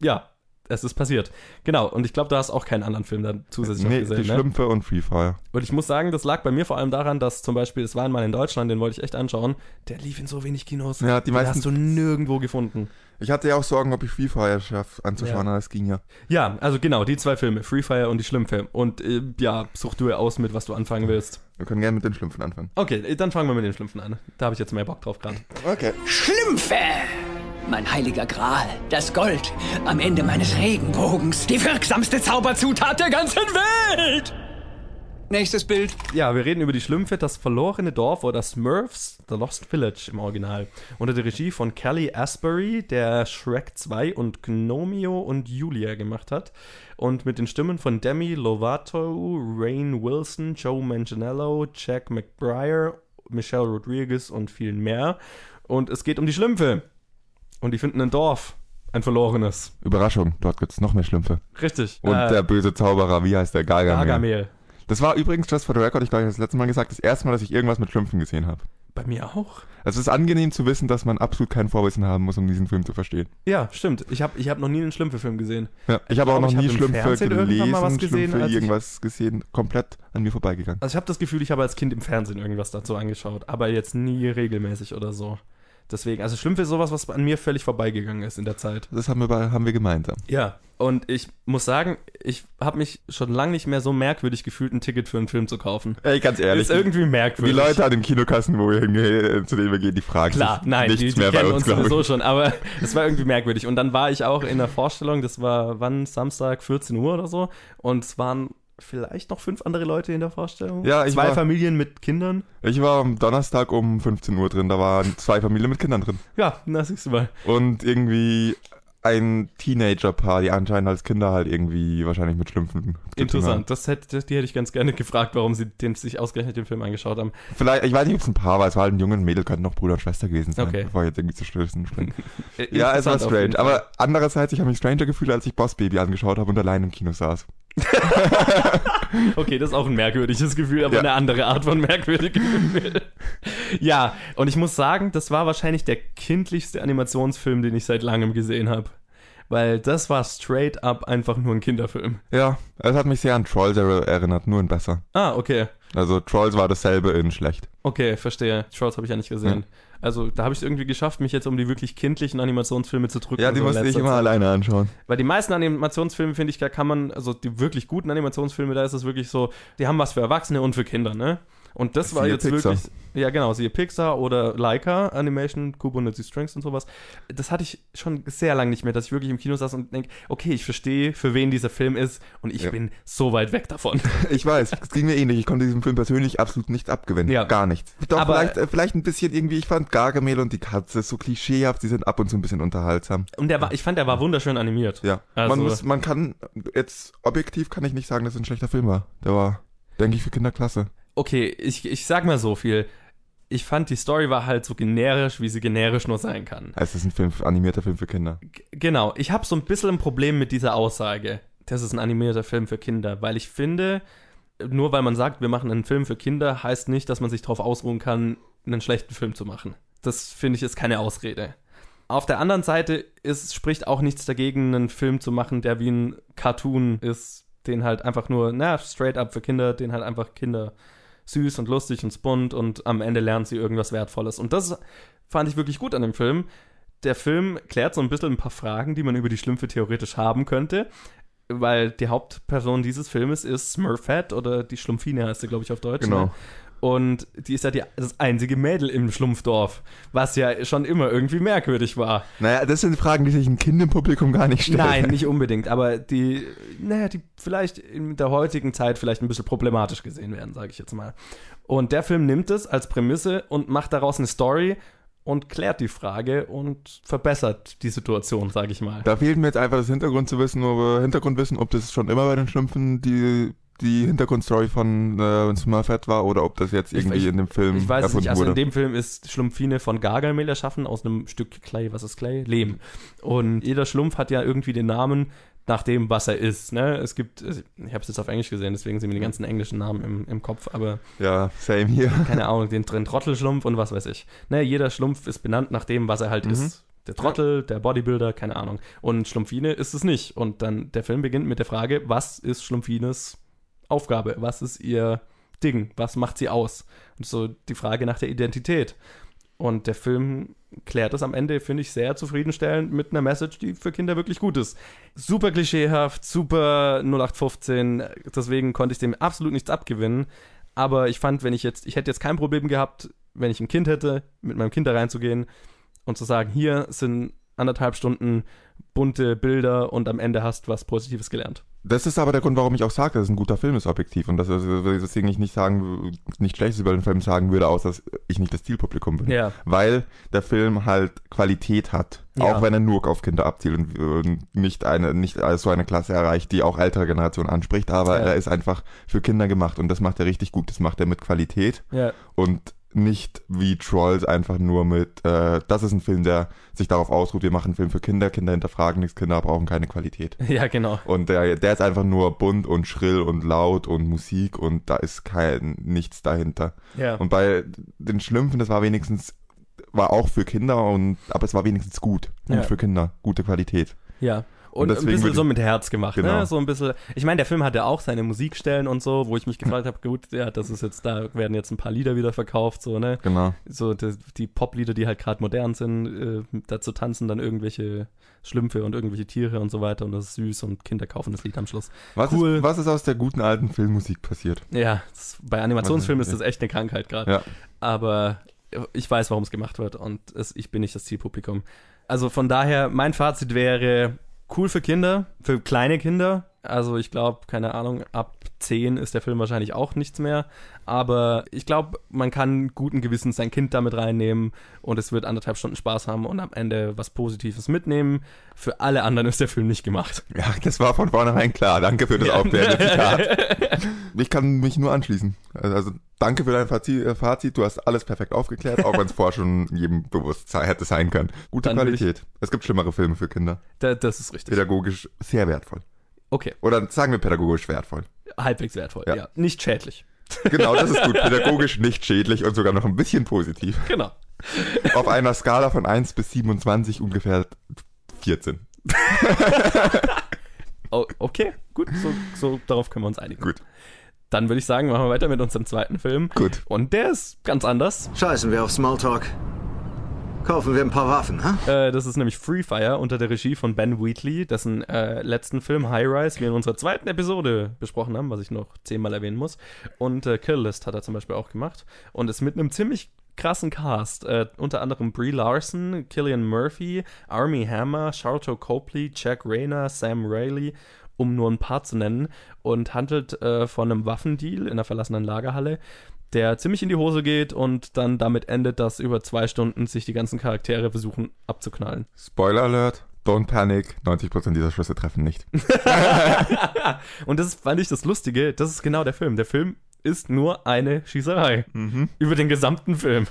B: ja, es ist passiert. Genau, und ich glaube, du hast auch keinen anderen Film dann zusätzlich noch
A: Nee,
B: gesehen.
A: die
B: Ne?
A: Schlümpfe und Free Fire.
B: Und ich muss sagen, das lag bei mir vor allem daran, dass zum Beispiel, es war einmal in Deutschland, den wollte ich echt anschauen, der lief in so wenig Kinos.
A: Ja, die
B: Den
A: meisten-
B: hast du nirgendwo gefunden.
A: Ich hatte ja auch Sorgen, ob ich Free Fire schaffe anzuschauen,
B: Ja.
A: aber es ging ja.
B: Ja, also genau, die zwei Filme, Free Fire und die Schlümpfe. Und äh, ja, such du aus mit, was du anfangen willst.
A: Wir können gerne mit den Schlümpfen anfangen.
B: Okay, dann fangen wir mit den Schlümpfen an. Da habe ich jetzt mehr Bock drauf gerade.
A: Okay.
C: Schlümpfe! Mein heiliger Gral, das Gold am Ende meines Regenbogens, die wirksamste Zauberzutat der ganzen Welt! Nächstes Bild.
B: Ja, wir reden über die Schlümpfe, das verlorene Dorf oder Smurfs, The Lost Village im Original. Unter der Regie von Kelly Asbury, der Shrek 2 und Gnomio und Julia gemacht hat. Und mit den Stimmen von Demi Lovato, Rain Wilson, Joe Manganiello, Jack McBrayer, Michelle Rodriguez und vielen mehr. Und es geht um die Schlümpfe. Und die finden ein Dorf. Ein verlorenes.
A: Überraschung, dort gibt's noch mehr Schlümpfe.
B: Richtig.
A: Und
B: Äh,
A: der böse Zauberer, wie heißt der? Gargamel.
B: Gargamel.
A: Das war übrigens, just for the record, ich glaube, ich habe das letzte Mal gesagt, das erste Mal, dass ich irgendwas mit Schlümpfen gesehen habe.
B: Bei mir auch.
A: Es ist angenehm zu wissen, dass man absolut kein Vorwissen haben muss, um diesen Film zu verstehen.
B: Ja, stimmt. Ich habe ich hab noch nie einen Schlümpfe-Film gesehen.
A: Ja, ich habe auch noch nie Schlümpfe
B: Fernsehen irgendwann mal was
A: gelesen,
B: gesehen,
A: Schlümpfe
B: als ich-
A: irgendwas gesehen, komplett an mir vorbeigegangen.
B: Also ich habe das Gefühl, ich habe als Kind im Fernsehen irgendwas dazu angeschaut, aber jetzt nie regelmäßig oder so. Deswegen, also Schlümpfe ist sowas, was an mir völlig vorbeigegangen ist in der Zeit.
A: Das haben wir, bei, haben wir gemeinsam.
B: Ja, und ich muss sagen, ich habe mich schon lange nicht mehr so merkwürdig gefühlt, ein Ticket für einen Film zu kaufen.
A: Ey, ganz
B: ist irgendwie
A: die
B: merkwürdig.
A: Leute an den Kinokassen, wo wir hingehen, zu denen wir gehen, die fragen
B: Klar,
A: sich
B: nein,
A: nichts
B: die, die
A: mehr bei
B: kennen
A: uns,
B: uns
A: glaube
B: sowieso schon, aber es war irgendwie merkwürdig. Und dann war ich auch in der Vorstellung, das war wann, Samstag, 14 Uhr oder so, und es waren vielleicht noch fünf andere Leute in der Vorstellung.
A: Ja, ich
B: Zwei
A: war-
B: Familien mit Kindern.
A: Ich war am Donnerstag um 15 Uhr drin, da waren zwei Familien mit Kindern drin.
B: Ja, na siehst du mal.
A: Und irgendwie ein Teenager-Paar, die anscheinend als Kinder halt irgendwie wahrscheinlich mit Schlümpfen.
B: Interessant. Das hätte, das, die hätte ich ganz gerne gefragt, warum sie den, sich ausgerechnet den Film angeschaut haben.
A: Vielleicht, ich weiß nicht, ob es ein Paar war, es war halt ein Junge und ein Mädel, könnten noch Bruder und Schwester gewesen sein,
B: Okay.
A: bevor ich jetzt irgendwie zu Stößen springe. Ja, es war strange. Aber andererseits, ich habe mich stranger gefühlt, als ich Boss Baby angeschaut habe und allein im Kino saß.
B: Okay, das ist auch ein merkwürdiges Gefühl, aber
A: Ja.
B: eine andere Art von merkwürdigem Gefühl. ja, und ich muss sagen, das war wahrscheinlich der kindlichste Animationsfilm, den ich seit langem gesehen habe. Weil das war straight up einfach nur ein Kinderfilm.
A: Ja, es hat mich sehr an Trolls er erinnert, nur in besser.
B: Ah, okay.
A: Also Trolls war dasselbe in schlecht.
B: Okay, verstehe. Trolls habe ich ja nicht gesehen. Also da habe ich es irgendwie geschafft, mich jetzt um die wirklich kindlichen Animationsfilme zu drücken.
A: Ja, die
B: so in
A: musste ich immer
B: Zeit.
A: alleine anschauen.
B: Weil die meisten Animationsfilme, finde ich, da kann man, also die wirklich guten Animationsfilme, da ist es wirklich so, die haben was für Erwachsene und für Kinder, ne? Und das war jetzt
A: Pixar.
B: wirklich, ja genau, siehe Pixar oder Leica Animation, Kubo und die Strings und sowas. Das hatte ich schon sehr lange nicht mehr, dass ich wirklich im Kino saß und denke, okay, ich verstehe, für wen dieser Film ist und ich
A: Ja.
B: bin so weit weg davon.
A: Ich weiß, es ging mir ähnlich. Ich konnte diesem Film persönlich absolut nichts abgewinnen.
B: Ja.
A: Gar nichts. Doch,
B: Aber-
A: vielleicht, äh, vielleicht ein bisschen irgendwie, ich fand Gargamel und die Katze so klischeehaft, die sind ab und zu ein bisschen unterhaltsam.
B: Und der war, ich fand, der war wunderschön animiert.
A: Ja.
B: Also-
A: man muss, man kann, jetzt objektiv kann ich nicht sagen, dass es ein schlechter Film war. Der war, denke ich, für Kinder klasse.
B: Okay, ich, ich sag mal so viel. Ich fand, die Story war halt so generisch, wie sie generisch nur sein kann.
A: Es ist ein Film, animierter Film für Kinder.
B: G- Genau, ich habe so ein bisschen ein Problem mit dieser Aussage. Das ist ein animierter Film für Kinder, weil ich finde, nur weil man sagt, wir machen einen Film für Kinder, heißt nicht, dass man sich darauf ausruhen kann, einen schlechten Film zu machen. Das finde ich ist keine Ausrede. Auf der anderen Seite ist, spricht auch nichts dagegen, einen Film zu machen, der wie ein Cartoon ist, den halt einfach nur, na, straight up für Kinder, den halt einfach Kinder süß und lustig und bunt und am Ende lernen sie irgendwas Wertvolles. Und das fand ich wirklich gut an dem Film. Der Film klärt so ein bisschen ein paar Fragen, die man über die Schlümpfe theoretisch haben könnte, weil die Hauptperson dieses Filmes ist Smurfette oder die Schlumpfine heißt sie, glaube ich, auf Deutsch.
A: Genau.
B: Ne? Und die ist ja die, das einzige Mädel im Schlumpfdorf, was ja schon immer irgendwie merkwürdig war.
A: Naja, das sind Fragen, die sich ein Kind im Publikum gar nicht stellt.
B: Nein, nicht unbedingt, aber die, naja, die vielleicht in der heutigen Zeit vielleicht ein bisschen problematisch gesehen werden, sage ich jetzt mal. Und der Film nimmt es als Prämisse und macht daraus eine Story und klärt die Frage und verbessert die Situation, sage ich mal.
A: Da fehlt mir jetzt einfach das Hintergrund zu wissen, ob, Hintergrundwissen, ob das schon immer bei den Schlümpfen die die Hintergrundstory von äh, Smurfette war oder ob das jetzt irgendwie
B: ich,
A: in dem Film
B: Ich weiß es nicht, also wurde. in dem Film ist Schlumpfine von Gargamel erschaffen aus einem Stück Clay, was ist Clay? Lehm. Und jeder Schlumpf hat ja irgendwie den Namen nach dem, was er ist. Ne? Es gibt, ich habe es jetzt auf Englisch gesehen, deswegen sind mir die ganzen englischen Namen im, im Kopf, aber.
A: Ja, same hier.
B: Keine Ahnung, den, den Trottelschlumpf und was weiß ich. Ne? Jeder Schlumpf ist benannt nach dem, was er halt mhm. ist. Der Trottel, der Bodybuilder, keine Ahnung. Und Schlumpfine ist es nicht. Und dann der Film beginnt mit der Frage, was ist Schlumpfines Aufgabe? Was ist ihr Ding? Was macht sie aus? Und so die Frage nach der Identität. Und der Film klärt das am Ende, finde ich, sehr zufriedenstellend mit einer Message, die für Kinder wirklich gut ist. Super klischeehaft, super 0815, deswegen konnte ich dem absolut nichts abgewinnen. Aber ich fand, wenn ich jetzt, ich hätte jetzt kein Problem gehabt, wenn ich ein Kind hätte, mit meinem Kind da reinzugehen und zu sagen, hier sind anderthalb Stunden bunte Bilder und am Ende hast was Positives gelernt.
A: Das ist aber der Grund, warum ich auch sage, dass es ein guter Film ist, objektiv. Und dass deswegen ich nicht sagen, nicht Schlechtes über den Film sagen würde, außer dass ich nicht das Zielpublikum bin.
B: Ja.
A: Weil der Film halt Qualität hat. Ja. Auch wenn er nur auf Kinder abzielt und nicht eine, nicht so eine Klasse erreicht, die auch ältere Generationen anspricht, aber ja. er ist einfach für Kinder gemacht und das macht er richtig gut. Das macht er mit Qualität.
B: Ja.
A: Und nicht wie Trolls einfach nur mit, äh, das ist ein Film, der sich darauf ausruht, wir machen einen Film für Kinder, Kinder hinterfragen nichts, Kinder brauchen keine Qualität.
B: Ja, genau.
A: Und der, der ist einfach nur bunt und schrill und laut und Musik und da ist kein nichts dahinter.
B: Ja.
A: Und bei den Schlümpfen, das war wenigstens, war auch für Kinder und, aber es war wenigstens gut. Gut ja. für Kinder, gute Qualität.
B: Ja. Und, ein bisschen so mit Herz gemacht, ne? genau. ne? So ein bisschen. Ich meine, der Film hatte auch seine Musikstellen und so, wo ich mich gefragt habe, gut, ja, das ist jetzt, da werden jetzt ein paar Lieder wieder verkauft, so, ne?
A: Genau.
B: So die, die Pop-Lieder, die halt gerade modern sind, äh, dazu tanzen dann irgendwelche Schlümpfe und irgendwelche Tiere und so weiter und das ist süß und Kinder kaufen das Lied am Schluss.
A: Was, cool. ist, was ist aus der guten alten Filmmusik passiert?
B: Ja, das, bei Animationsfilmen ist das echt eine Krankheit gerade.
A: Ja.
B: Aber ich weiß, warum es gemacht wird und es, ich bin nicht das Zielpublikum. Also von daher, mein Fazit wäre, cool für Kinder, für kleine Kinder. Also ich glaube, keine Ahnung, ab 10 ist der Film wahrscheinlich auch nichts mehr. Aber ich glaube, man kann guten Gewissens sein Kind damit reinnehmen und es wird anderthalb Stunden Spaß haben und am Ende was Positives mitnehmen. Für alle anderen ist der Film nicht gemacht.
A: Ja, das war von vornherein klar. Danke für das ja. Zitat. ich kann mich nur anschließen. Also danke für dein äh, Fazit. Du hast alles perfekt aufgeklärt, auch wenn es vorher schon jedem bewusst hätte sein können. Gute Dann Qualität. Es gibt schlimmere Filme für Kinder.
B: Da, das ist richtig.
A: Pädagogisch sehr wertvoll.
B: Okay.
A: Oder sagen wir pädagogisch wertvoll.
B: Halbwegs wertvoll, ja. ja. Nicht schädlich.
A: Genau, das ist gut. Pädagogisch nicht schädlich und sogar noch ein bisschen positiv.
B: Genau.
A: Auf einer Skala von 1 bis 27 ungefähr 14.
B: oh, okay, gut. So, so darauf können wir uns einigen.
A: Gut.
B: Dann würde ich sagen, machen wir weiter mit unserem zweiten Film.
A: Gut.
B: Und der ist ganz anders.
D: Scheißen wir auf Smalltalk. Kaufen wir ein paar Waffen, ha?
B: Äh, das ist nämlich Free Fire unter der Regie von Ben Wheatley, dessen äh, letzten Film High Rise wir in unserer zweiten Episode besprochen haben, was ich noch zehnmal erwähnen muss. Und äh, Kill List hat er zum Beispiel auch gemacht. Und ist mit einem ziemlich krassen Cast. Äh, unter anderem Brie Larson, Killian Murphy, Army Hammer, Charlton Copley, Jack Rayner, Sam Rayleigh um nur ein paar zu nennen, und handelt äh, von einem Waffendeal in einer verlassenen Lagerhalle, der ziemlich in die Hose geht und dann damit endet, dass über zwei Stunden sich die ganzen Charaktere versuchen abzuknallen.
A: Spoiler Alert. Don't panic, 90% dieser Schüsse treffen nicht.
B: und das fand ich das Lustige, das ist genau der Film. Der Film ist nur eine Schießerei. Mhm. Über den gesamten Film.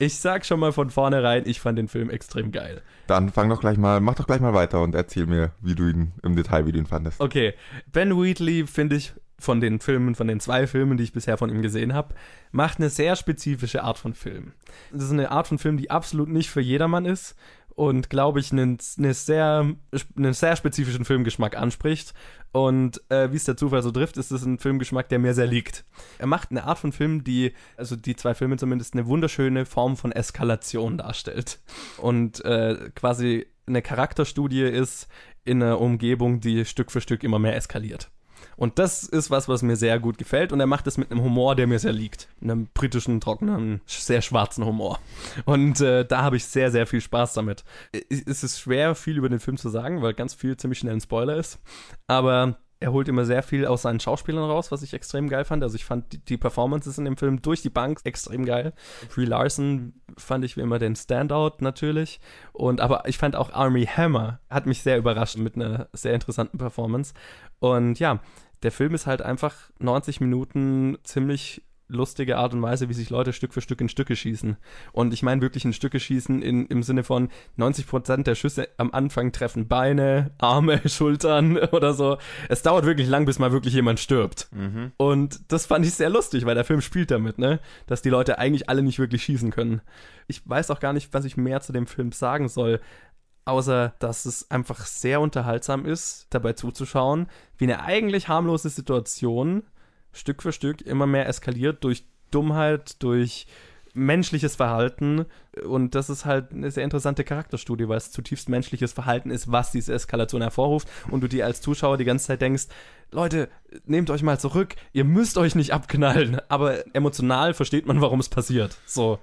B: Ich sag schon mal von vornherein, ich fand den Film extrem geil.
A: Dann fang doch gleich mal, mach doch gleich mal weiter und erzähl mir, wie du ihn im Detail, wie du ihn fandest.
B: Okay, Ben Wheatley finde ich von den Filmen, von den zwei Filmen, die ich bisher von ihm gesehen habe, macht eine sehr spezifische Art von Film. Das ist eine Art von Film, die absolut nicht für jedermann ist und, glaube ich, einen, eine sehr, einen sehr spezifischen Filmgeschmack anspricht. Und äh, wie es der Zufall so trifft, ist es ein Filmgeschmack, der mir sehr liegt. Er macht eine Art von Film, die, also die zwei Filme zumindest, eine wunderschöne Form von Eskalation darstellt. Und äh, quasi eine Charakterstudie ist in einer Umgebung, die Stück für Stück immer mehr eskaliert. Und das ist was, was mir sehr gut gefällt. Und er macht es mit einem Humor, der mir sehr liegt. Einem britischen, trockenen, sehr schwarzen Humor. Und äh, da habe ich sehr, sehr viel Spaß damit. Es ist schwer, viel über den Film zu sagen, weil ganz viel ziemlich schnell ein Spoiler ist. Aber er holt immer sehr viel aus seinen Schauspielern raus, was ich extrem geil fand. Also ich fand die, die Performances in dem Film durch die Bank extrem geil. Brie Larson fand ich wie immer den Standout natürlich. Und aber ich fand auch Army Hammer hat mich sehr überrascht mit einer sehr interessanten Performance. Und ja, der Film ist halt einfach 90 Minuten ziemlich lustige Art und Weise, wie sich Leute Stück für Stück in Stücke schießen. Und ich meine wirklich in Stücke schießen in, im Sinne von 90% der Schüsse am Anfang treffen Beine, Arme, Schultern oder so. Es dauert wirklich lang, bis mal wirklich jemand stirbt. Mhm. Und das fand ich sehr lustig, weil der Film spielt damit, ne? Dass die Leute eigentlich alle nicht wirklich schießen können. Ich weiß auch gar nicht, was ich mehr zu dem Film sagen soll außer dass es einfach sehr unterhaltsam ist, dabei zuzuschauen, wie eine eigentlich harmlose Situation Stück für Stück immer mehr eskaliert durch Dummheit, durch menschliches Verhalten. Und das ist halt eine sehr interessante Charakterstudie, weil es zutiefst menschliches Verhalten ist, was diese Eskalation hervorruft. Und du dir als Zuschauer die ganze Zeit denkst, Leute, nehmt euch mal zurück, ihr müsst euch nicht abknallen. Aber emotional versteht man, warum es passiert. So.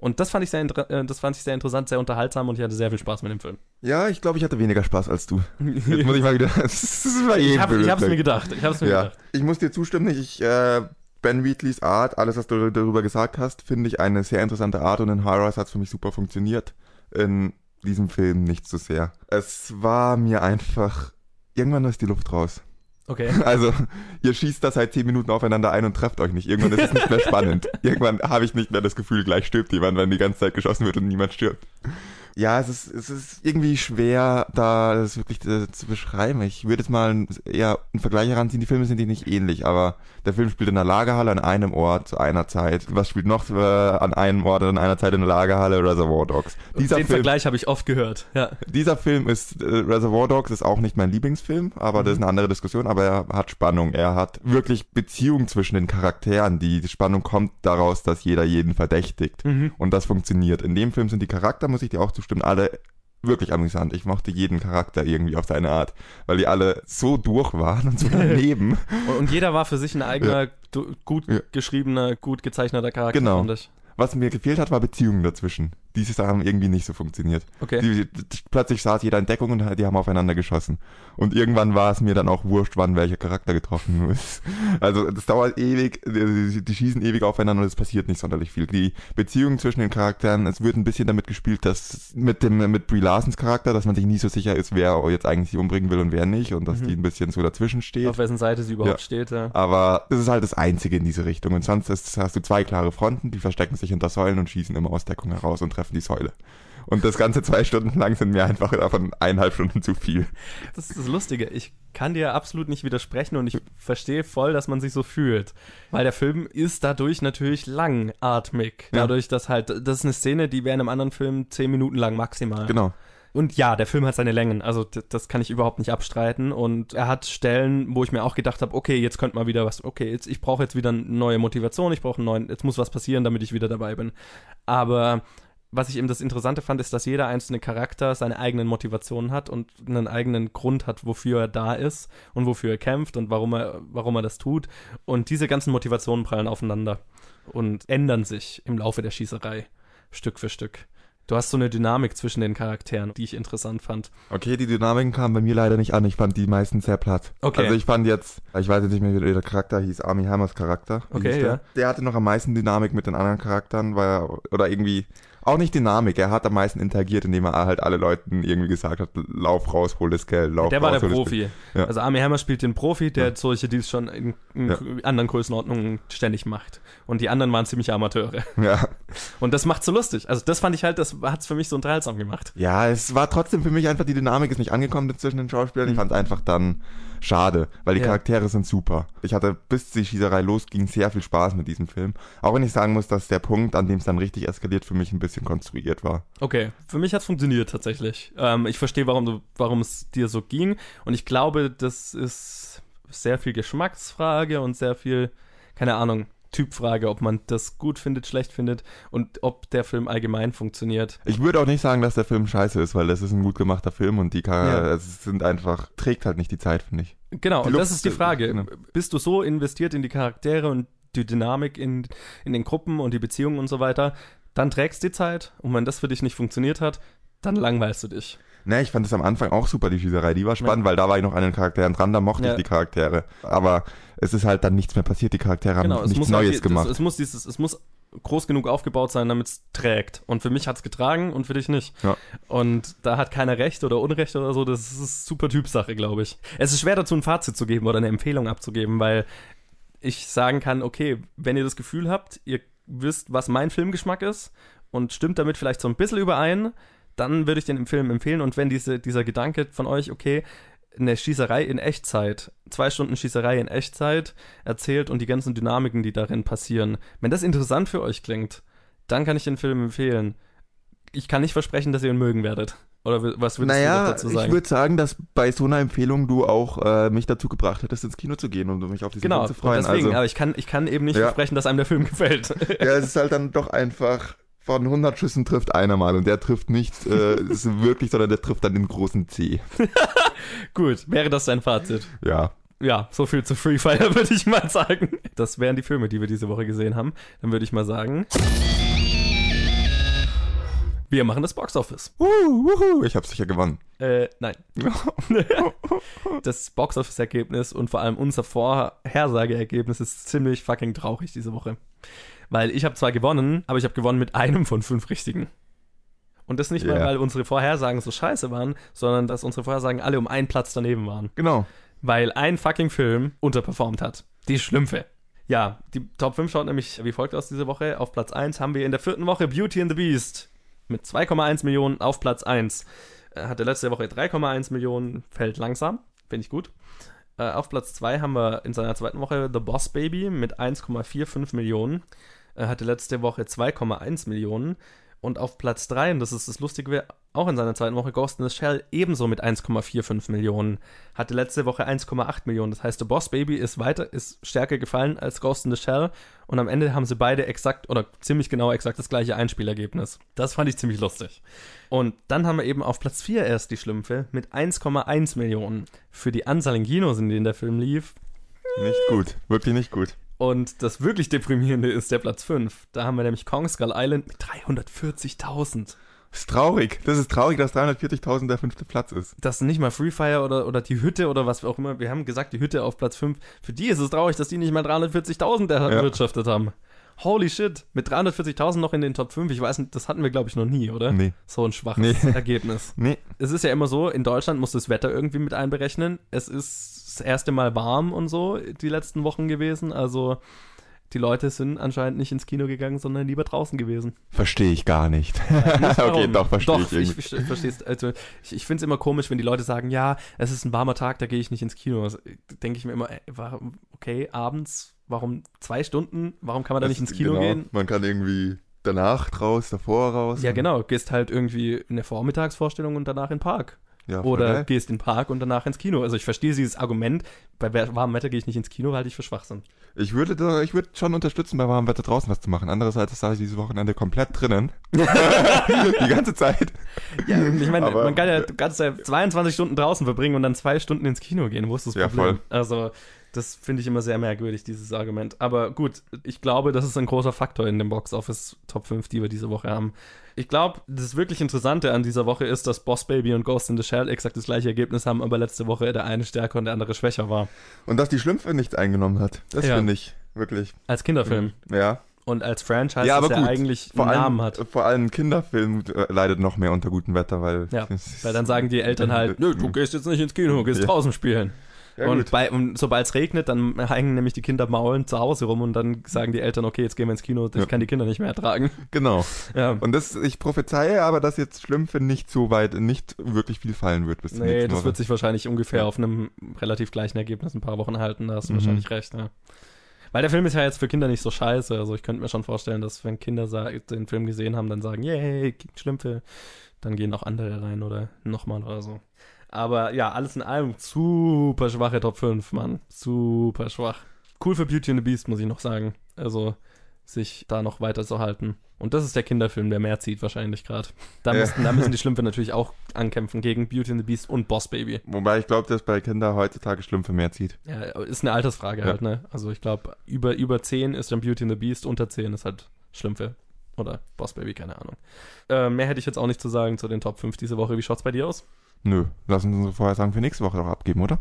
B: Und das fand ich sehr, äh, das fand ich sehr interessant, sehr unterhaltsam und ich hatte sehr viel Spaß mit dem Film.
A: Ja, ich glaube, ich hatte weniger Spaß als du. Jetzt muss ich mal wieder.
B: das war ich habe es mir gedacht. Ich hab's mir
A: ja.
B: gedacht.
A: Ich muss dir zustimmen. Ich, äh, Ben Wheatleys Art, alles, was du darüber gesagt hast, finde ich eine sehr interessante Art und in High hat es für mich super funktioniert. In diesem Film nicht so sehr. Es war mir einfach. Irgendwann ist die Luft raus.
B: Okay.
A: Also, ihr schießt da seit zehn Minuten aufeinander ein und trefft euch nicht. Irgendwann ist es nicht mehr spannend. Irgendwann habe ich nicht mehr das Gefühl, gleich stirbt jemand, wenn die ganze Zeit geschossen wird und niemand stirbt ja, es ist, es ist irgendwie schwer, da das wirklich äh, zu beschreiben. Ich würde jetzt mal eher einen Vergleich heranziehen. Die Filme sind die nicht ähnlich, aber der Film spielt in einer Lagerhalle an einem Ort zu einer Zeit. Was spielt noch äh, an einem Ort an einer Zeit in der Lagerhalle? Reservoir Dogs.
B: Dieser Den Film, Vergleich habe ich oft gehört. Ja.
A: Dieser Film ist, äh, Reservoir Dogs ist auch nicht mein Lieblingsfilm, aber mhm. das ist eine andere Diskussion. Aber er hat Spannung. Er hat wirklich Beziehung zwischen den Charakteren. Die, die Spannung kommt daraus, dass jeder jeden verdächtigt. Mhm. Und das funktioniert. In dem Film sind die Charakter, muss ich dir auch zustimmen, alle wirklich amüsant. Ich mochte jeden Charakter irgendwie auf seine Art, weil die alle so durch waren und so daneben.
B: und jeder war für sich ein eigener, ja. gut ja. geschriebener, gut gezeichneter Charakter,
A: genau. fand ich. Was mir gefehlt hat, war Beziehungen dazwischen. Diese haben irgendwie nicht so funktioniert.
B: Okay.
A: Die, plötzlich saß jeder in Deckung und die haben aufeinander geschossen. Und irgendwann war es mir dann auch wurscht, wann welcher Charakter getroffen ist. Also das dauert ewig, die, die schießen ewig aufeinander und es passiert nicht sonderlich viel. Die Beziehungen zwischen den Charakteren, es wird ein bisschen damit gespielt, dass mit dem mit Brie Larsons Charakter, dass man sich nie so sicher ist, wer jetzt eigentlich sie umbringen will und wer nicht und dass mhm. die ein bisschen so dazwischen steht.
B: Auf wessen Seite sie überhaupt ja. steht, ja.
A: Aber das ist halt das Einzige in diese Richtung. Und sonst ist, hast du zwei klare Fronten, die verstecken sich hinter Säulen und schießen immer aus Deckung heraus und treffen die Säule. Und das Ganze zwei Stunden lang sind mir einfach davon eineinhalb Stunden zu viel.
B: Das ist das Lustige. Ich kann dir absolut nicht widersprechen und ich verstehe voll, dass man sich so fühlt. Weil der Film ist dadurch natürlich langatmig. Dadurch, dass halt, das ist eine Szene, die wäre in einem anderen Film zehn Minuten lang maximal.
A: Genau.
B: Und ja, der Film hat seine Längen, also das kann ich überhaupt nicht abstreiten. Und er hat Stellen, wo ich mir auch gedacht habe, okay, jetzt könnte mal wieder was, okay, jetzt, ich brauche jetzt wieder eine neue Motivation, ich brauche einen neuen, jetzt muss was passieren, damit ich wieder dabei bin. Aber was ich eben das Interessante fand, ist, dass jeder einzelne Charakter seine eigenen Motivationen hat und einen eigenen Grund hat, wofür er da ist und wofür er kämpft und warum er, warum er das tut. Und diese ganzen Motivationen prallen aufeinander und ändern sich im Laufe der Schießerei Stück für Stück. Du hast so eine Dynamik zwischen den Charakteren, die ich interessant fand.
A: Okay, die Dynamiken kamen bei mir leider nicht an. Ich fand die meisten sehr platt.
B: Okay.
A: Also ich fand jetzt, ich weiß jetzt nicht mehr, wie der Charakter hieß, Army Hammers Charakter.
B: Okay,
A: der?
B: ja.
A: Der hatte noch am meisten Dynamik mit den anderen Charakteren, weil er, oder irgendwie, auch nicht Dynamik. Er hat am meisten interagiert, indem er halt alle Leuten irgendwie gesagt hat, lauf raus, hol das Geld, lauf
B: der
A: raus.
B: Der war der Profi. Ja. Also Army Hammer spielt den Profi, der ja. solche Deals schon in, in ja. anderen Größenordnungen ständig macht. Und die anderen waren ziemlich Amateure.
A: Ja.
B: Und das macht so lustig. Also das fand ich halt, das hat es für mich so unterhaltsam gemacht.
A: Ja, es war trotzdem für mich einfach, die Dynamik ist nicht angekommen zwischen den Schauspielern. Ich mhm. fand einfach dann schade, weil die ja. Charaktere sind super. Ich hatte bis die Schießerei losging sehr viel Spaß mit diesem Film. Auch wenn ich sagen muss, dass der Punkt, an dem es dann richtig eskaliert, für mich ein bisschen konstruiert war.
B: Okay, für mich hat es funktioniert tatsächlich. Ähm, ich verstehe, warum, warum es dir so ging. Und ich glaube, das ist sehr viel Geschmacksfrage und sehr viel, keine Ahnung, Typfrage, ob man das gut findet, schlecht findet und ob der Film allgemein funktioniert.
A: Ich würde auch nicht sagen, dass der Film scheiße ist, weil das ist ein gut gemachter Film und die Char
B: Ja.
A: sind einfach, trägt halt nicht die Zeit, finde ich.
B: Genau,
A: Die
B: und das ist die Frage.
A: ne.
B: Bist du so investiert in die Charaktere und die Dynamik in, in den Gruppen und die Beziehungen und so weiter, dann trägst die Zeit und wenn das für dich nicht funktioniert hat, dann langweilst du dich.
A: Ne, ich fand es am Anfang auch super, die Schießerei. Die war spannend, weil da war ich noch an den Charakteren dran, da mochte
B: Ja.
A: ich die Charaktere. Aber es ist halt dann nichts mehr passiert. Die Charaktere haben
B: Genau, es
A: nichts
B: muss
A: Neues
B: halt,
A: gemacht.
B: Es, es muss dieses, es muss groß genug aufgebaut sein, damit es trägt. Und für mich hat es getragen und für dich nicht.
A: Ja.
B: Und da hat keiner Recht oder Unrecht oder so. Das ist super Typsache, glaube ich. Es ist schwer dazu ein Fazit zu geben oder eine Empfehlung abzugeben, weil ich sagen kann, okay, wenn ihr das Gefühl habt, ihr wisst, was mein Filmgeschmack ist und stimmt damit vielleicht so ein bisschen überein, dann würde ich den Film empfehlen. Und wenn diese, dieser Gedanke von euch, okay, eine Schießerei in Echtzeit, zwei Stunden Schießerei in Echtzeit erzählt und die ganzen Dynamiken, die darin passieren, wenn das interessant für euch klingt, dann kann ich den Film empfehlen. Ich kann nicht versprechen, dass ihr ihn mögen werdet. Oder was würdest du
A: naja,
B: noch dazu
A: ich
B: sagen?
A: würde sagen, dass bei so einer Empfehlung du auch äh, mich dazu gebracht hättest, ins Kino zu gehen und mich auf diesen
B: Genau,
A: Film zu freuen.
B: deswegen,
A: also,
B: aber ich kann, ich kann eben nicht
A: Ja.
B: versprechen, dass einem der Film gefällt.
A: ja, es ist halt dann doch einfach, von 100 Schüssen trifft einer mal und der trifft nicht äh, wirklich, sondern der trifft dann den großen C.
B: Gut, wäre das dein Fazit?
A: Ja.
B: Ja, so viel zu Free Fire, würde ich mal sagen. Das wären die Filme, die wir diese Woche gesehen haben. Dann würde ich mal sagen. Wir machen das Box Office.
A: Uh, wuhu, ich habe sicher gewonnen.
B: Äh, nein. das Box Office Ergebnis und vor allem unser Vorhersageergebnis ist ziemlich fucking traurig diese Woche. Weil ich habe zwar gewonnen, aber ich habe gewonnen mit einem von fünf richtigen. Und das nicht mal,
A: Ja.
B: weil unsere Vorhersagen so scheiße waren, sondern dass unsere Vorhersagen alle um einen Platz daneben waren.
A: Genau.
B: Weil ein fucking Film unterperformt hat. Die Schlümpfe. Ja, die Top 5 schaut nämlich wie folgt aus diese Woche. Auf Platz 1 haben wir in der vierten Woche Beauty and the Beast mit 2,1 Millionen auf Platz 1. Äh, Hatte letzte Woche 3,1 Millionen, fällt langsam, finde ich gut. Äh, auf Platz 2 haben wir in seiner zweiten Woche The Boss Baby mit 1,45 Millionen. Er hatte letzte Woche 2,1 Millionen. Und auf Platz 3, und das ist das Lustige, auch in seiner zweiten Woche Ghost in the Shell ebenso mit 1,45 Millionen. Hatte letzte Woche 1,8 Millionen. Das heißt, The Boss Baby ist weiter, ist stärker gefallen als Ghost in the Shell. Und am Ende haben sie beide exakt oder ziemlich genau exakt das gleiche Einspielergebnis. Das fand ich ziemlich lustig. Und dann haben wir eben auf Platz 4 erst die Schlümpfe mit 1,1 Millionen. Für die Anzahl in Kinos, in denen der Film lief,
A: Nicht gut. Wirklich nicht gut.
B: Und das wirklich deprimierende ist der Platz 5. Da haben wir nämlich Kong Skull Island mit 340.000.
A: ist traurig. Das ist traurig, dass 340.000 der fünfte Platz ist.
B: Das nicht mal Free Fire oder, oder die Hütte oder was auch immer. Wir haben gesagt, die Hütte auf Platz 5. Für die ist es traurig, dass die nicht mal 340.000 erwirtschaftet haben. Holy shit. Mit 340.000 noch in den Top 5. Ich weiß nicht, das hatten wir, glaube ich, noch nie, oder?
A: Nee.
B: So ein schwaches
A: Nee.
B: Ergebnis.
A: Nee.
B: Es ist ja immer so, in Deutschland muss das Wetter irgendwie mit einberechnen. Es ist das erste Mal warm und so die letzten Wochen gewesen. Also die Leute sind anscheinend nicht ins Kino gegangen, sondern lieber draußen gewesen.
A: Verstehe ich gar nicht.
B: Nicht
A: okay, doch, verstehe
B: Doch,
A: ich
B: ich, versteh's. Also, ich, ich finde es immer komisch, wenn die Leute sagen, ja, es ist ein warmer Tag, da gehe ich nicht ins Kino. Also, Denke ich mir immer, warum, okay, abends, warum zwei Stunden? Warum kann man da nicht ins Kino
A: genau,
B: gehen?
A: Man kann irgendwie danach raus, davor raus.
B: Ja, genau. Gehst halt irgendwie in eine Vormittagsvorstellung und danach in den Park.
A: Ja,
B: Oder
A: geil.
B: gehst in den Park und danach ins Kino. Also ich verstehe dieses Argument, bei warmem Wetter gehe ich nicht ins Kino, halte ich für Schwachsinn.
A: Ich würde, da, ich würde schon unterstützen, bei warmem Wetter draußen was zu machen. Andererseits saß ich dieses Wochenende komplett drinnen. Die ganze Zeit.
B: Ja, ich meine,
A: Aber-
B: man kann ja, du kannst ja 22 Stunden draußen verbringen und dann zwei Stunden ins Kino gehen. Wo ist das
A: Ja,
B: Problem?
A: voll.
B: Also, das finde ich immer sehr merkwürdig, dieses Argument. Aber gut, ich glaube, das ist ein großer Faktor in dem Box Office Top 5, die wir diese Woche haben. Ich glaube, das wirklich Interessante an dieser Woche ist, dass Boss Baby und Ghost in the Shell exakt das gleiche Ergebnis haben, aber letzte Woche der eine stärker und der andere schwächer war.
A: Und dass die Schlümpfe nichts eingenommen hat. Das
B: Ja.
A: finde ich wirklich.
B: Als Kinderfilm.
A: Ja.
B: Und als Franchise,
A: ja, aber gut.
B: eigentlich
A: vor
B: einen
A: allem,
B: Namen hat.
A: Vor allem Kinderfilm äh, leidet noch mehr unter gutem Wetter, weil.
B: Ja, weil dann sagen die Eltern halt, nö, du gehst jetzt nicht ins Kino, du gehst
A: Ja.
B: draußen spielen.
A: Ja,
B: und und sobald es regnet, dann hängen nämlich die Kinder maulen zu Hause rum und dann sagen die Eltern, okay, jetzt gehen wir ins Kino, ich
A: Ja.
B: kann die Kinder nicht mehr ertragen.
A: Genau.
B: Ja.
A: Und das, ich prophezeie aber, dass jetzt Schlümpfe nicht so weit, nicht wirklich viel fallen wird bis zur
B: Nee, das
A: Woche.
B: wird sich wahrscheinlich ungefähr auf einem relativ gleichen Ergebnis ein paar Wochen halten, da hast du
A: Mhm.
B: wahrscheinlich recht, ja. Weil der Film ist ja jetzt für Kinder nicht so scheiße, also ich könnte mir schon vorstellen, dass wenn Kinder den Film gesehen haben, dann sagen, yay, Schlümpfe, dann gehen auch andere rein oder nochmal oder so. Aber ja, alles in allem super schwache Top 5, Mann. Super schwach. Cool für Beauty and the Beast, muss ich noch sagen. Also sich da noch weiter zu halten. Und das ist der Kinderfilm, der mehr zieht wahrscheinlich gerade. Da,
A: Ja.
B: da müssen die Schlümpfe natürlich auch ankämpfen gegen Beauty and the Beast und Boss Baby.
A: Wobei ich glaube, dass bei Kindern heutzutage Schlümpfe mehr zieht.
B: Ja, ist eine Altersfrage
A: Ja.
B: halt, ne? Also ich glaube, über, über 10 ist dann Beauty and the Beast, unter 10 ist halt Schlümpfe. Oder Boss Baby, keine Ahnung. Äh, mehr hätte ich jetzt auch nicht zu sagen zu den Top 5 diese Woche. Wie schaut's bei dir aus?
A: Nö, lass uns unsere Vorhersagen für nächste Woche doch abgeben, oder?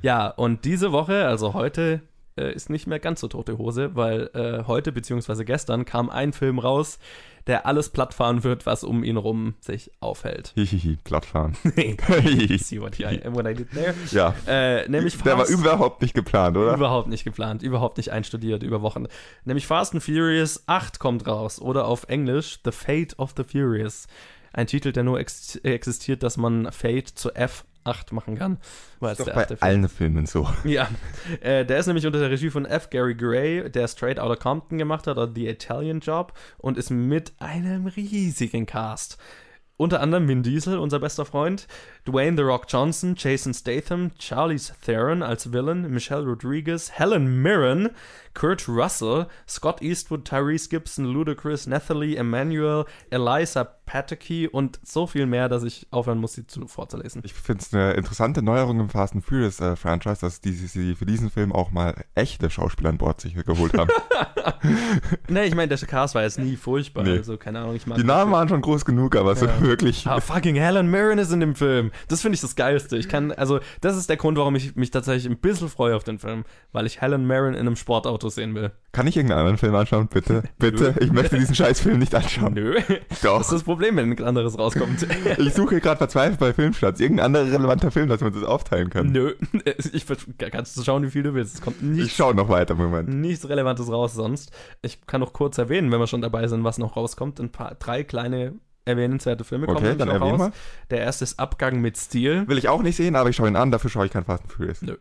B: Ja, und diese Woche, also heute, äh, ist nicht mehr ganz so tote Hose, weil äh, heute beziehungsweise gestern kam ein Film raus, der alles plattfahren wird, was um ihn rum sich aufhält.
A: Hihihi, plattfahren.
B: See what I, what I did there?
A: ja,
B: Äh, nämlich
A: der war
B: Fast-
A: überhaupt nicht geplant, oder?
B: Überhaupt nicht geplant, überhaupt nicht einstudiert über Wochen. Nämlich Fast and Furious 8 kommt raus oder auf Englisch The Fate of the Furious. Ein Titel, der nur ex existiert, dass man Fate zu F8 machen kann. Weil es
A: Doch bei
B: Film-
A: allen Filmen so.
B: Ja, äh, der ist nämlich unter der Regie von F. Gary Gray, der Straight Outta Compton gemacht hat, oder The Italian Job, und ist mit einem riesigen Cast. Unter anderem Vin Diesel, unser bester Freund, Dwayne The Rock Johnson, Jason Statham, Charlize Theron als Villain, Michelle Rodriguez, Helen Mirren, Kurt Russell, Scott Eastwood, Tyrese Gibson, Ludacris, Nathalie Emmanuel, Eliza Pataki und so viel mehr, dass ich aufhören muss, sie zu, vorzulesen.
A: Ich finde es eine interessante Neuerung im Fast and Furious äh, Franchise, dass die, sie für diesen Film auch mal echte Schauspieler an Bord sich geholt haben.
B: Ne, ich meine, der Cast war jetzt nie furchtbar,
A: Nee.
B: also keine Ahnung, ich mag
A: die Namen waren schon groß genug, aber so
B: Ja.
A: wirklich.
B: Ah, fucking Helen Mirren ist in dem Film. Das finde ich das Geilste. Ich kann, also, das ist der Grund, warum ich mich tatsächlich ein bisschen freue auf den Film, weil ich Helen Mirren in einem Sportauto sehen will.
A: Kann ich irgendeinen anderen Film anschauen, bitte? Bitte? Ich möchte diesen Scheißfilm nicht anschauen.
B: Nö. Das
A: Doch.
B: ist das Problem, wenn ein anderes rauskommt.
A: Ich suche gerade verzweifelt bei Filmstarts. Irgendein anderer relevanter Film, dass man das aufteilen kann.
B: Nö. Ich kannst du schauen, wie viel du willst. Es kommt
A: Ich
B: nichts,
A: schaue noch weiter, Moment.
B: nichts Relevantes raus sonst. Ich kann noch kurz erwähnen, wenn wir schon dabei sind, was noch rauskommt. Ein paar, drei kleine erwähnenswerte Filme kommen
A: Okay, dann erwähnen
B: raus.
A: mal.
B: Der erste ist Abgang mit Stil.
A: Will ich auch nicht sehen, aber ich schaue ihn an, dafür schaue ich kein Fast and Furious.
B: Nö.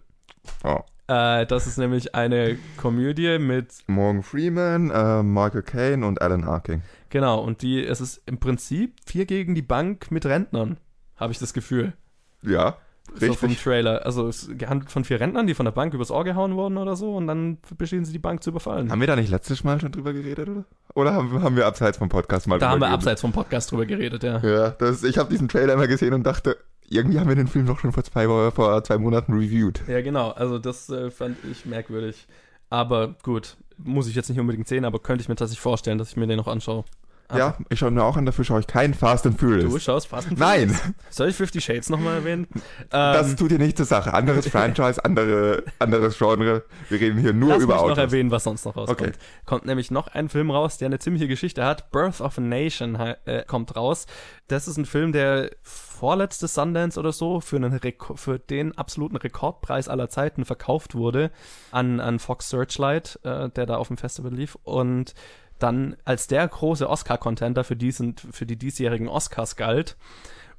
A: Oh.
B: Äh, das ist nämlich eine Komödie mit
A: Morgan Freeman, äh, Michael Caine und Alan Arkin.
B: Genau, und die, es ist im Prinzip vier gegen die Bank mit Rentnern, habe ich das Gefühl.
A: Ja,
B: So vom
A: richtig.
B: Trailer. Also es handelt von vier Rentnern, die von der Bank übers Ohr gehauen wurden oder so und dann beschließen sie die Bank zu überfallen.
A: haben wir da nicht letztes Mal schon drüber geredet, oder? Oder haben, haben wir abseits vom Podcast mal
B: da haben
A: drüber
B: wir
A: geredet?
B: abseits vom Podcast drüber geredet, ja.
A: Ja, das, ich habe diesen Trailer immer gesehen und dachte, irgendwie haben wir den Film doch schon vor zwei, vor zwei Monaten reviewed.
B: Ja, genau. Also das äh, fand ich merkwürdig. Aber gut, muss ich jetzt nicht unbedingt sehen, aber könnte ich mir tatsächlich vorstellen, dass ich mir den noch anschaue. Aber
A: Ja, ich schaue mir auch an, dafür schaue ich kein Fast and Furious.
B: Du schaust Fast and
A: Nein,
B: Furious. Soll ich Fifty Shades nochmal erwähnen?
A: das
B: Ähm,
A: tut dir nicht zur Sache. Anderes Franchise, andere, anderes Genre. Wir reden hier nur
B: Lass
A: über
B: mich noch
A: Autos.
B: erwähnen, was sonst noch rauskommt.
A: Okay.
B: Kommt nämlich noch ein Film raus, der eine ziemliche Geschichte hat. Birth of a Nation äh, kommt raus. Das ist ein Film, der vorletzte Sundance oder so für, einen Reko für den absoluten Rekordpreis aller Zeiten verkauft wurde an, an Fox Searchlight, äh, der da auf dem Festival lief. Und dann als der große Oscar-Contender für, diesen, für die diesjährigen Oscars galt.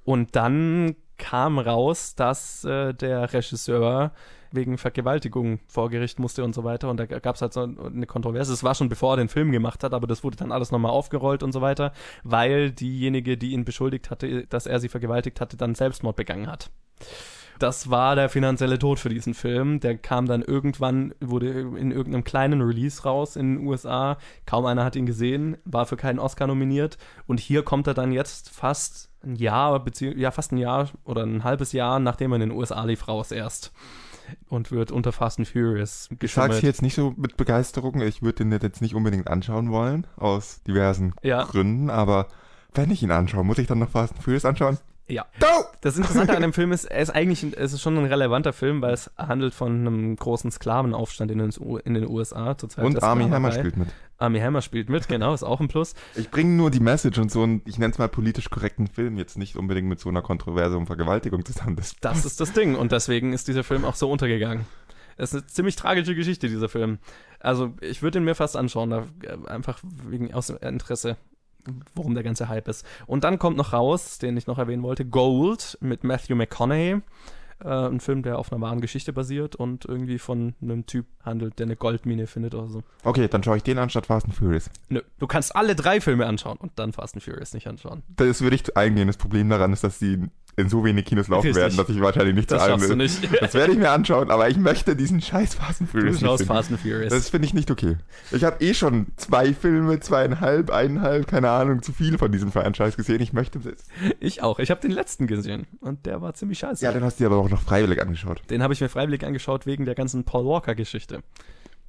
B: Und dann kam raus, dass äh, der Regisseur wegen Vergewaltigung vor Gericht musste und so weiter. Und da gab es halt so eine Kontroverse. Es war schon bevor er den Film gemacht hat, aber das wurde dann alles nochmal aufgerollt und so weiter, weil diejenige, die ihn beschuldigt hatte, dass er sie vergewaltigt hatte, dann Selbstmord begangen hat. Das war der finanzielle Tod für diesen Film. Der kam dann irgendwann, wurde in irgendeinem kleinen Release raus in den USA. Kaum einer hat ihn gesehen, war für keinen Oscar nominiert. Und hier kommt er dann jetzt fast ein Jahr, ja, fast ein Jahr oder ein halbes Jahr, nachdem er in den USA lief, raus erst. Und wird unter Fast and Furious
A: Ich sag's
B: geschummelt.
A: jetzt nicht so mit Begeisterung. Ich würde den jetzt nicht unbedingt anschauen wollen, aus diversen
B: Ja.
A: Gründen, aber wenn ich ihn anschaue, muss ich dann noch Fast and Furious anschauen?
B: Ja.
A: Go!
B: Das Interessante an dem Film ist, er ist eigentlich, es ist schon ein relevanter Film, weil es handelt von einem großen Sklavenaufstand in den, in den USA zur Zeit
A: Und Army Hammer spielt mit.
B: Army Hammer spielt mit, genau, ist auch ein Plus.
A: Ich bringe nur die Message und so einen, ich nenne es mal politisch korrekten Film, jetzt nicht unbedingt mit so einer Kontroverse um Vergewaltigung zusammen. Das,
B: Das ist das Ding und deswegen ist dieser Film auch so untergegangen. Es ist eine ziemlich tragische Geschichte, dieser Film. Also ich würde ihn mir fast anschauen, äh, einfach wegen aus Interesse, worum der ganze Hype ist. Und dann kommt noch raus, den ich noch erwähnen wollte, Gold mit Matthew McConaughey. Äh, ein Film, der auf einer wahren Geschichte basiert und irgendwie von einem Typ handelt, der eine Goldmine findet oder so.
A: okay, dann schaue ich den an statt Fast and Furious.
B: Nö, du kannst alle drei Filme anschauen und dann Fast and Furious nicht anschauen.
A: Das würde ich eingehen. Das Problem daran ist, dass die in so wenig Kinos laufen
B: Richtig.
A: werden, dass ich wahrscheinlich nicht
B: Das
A: zu
B: schaffst du nicht.
A: Das werde ich mir anschauen, aber ich möchte diesen scheiß Fast and
B: Du
A: Furious nicht
B: schaust. Fast and Furious.
A: Das finde ich nicht okay. Ich habe eh schon zwei Filme, zweieinhalb, eineinhalb, keine Ahnung, zu viel von diesem Franchise gesehen. Ich möchte das.
B: ich auch. Ich habe den letzten gesehen und der war ziemlich scheiße.
A: Ja, den hast du dir aber auch noch freiwillig angeschaut.
B: Den habe ich mir freiwillig angeschaut wegen der ganzen Paul Walker-Geschichte.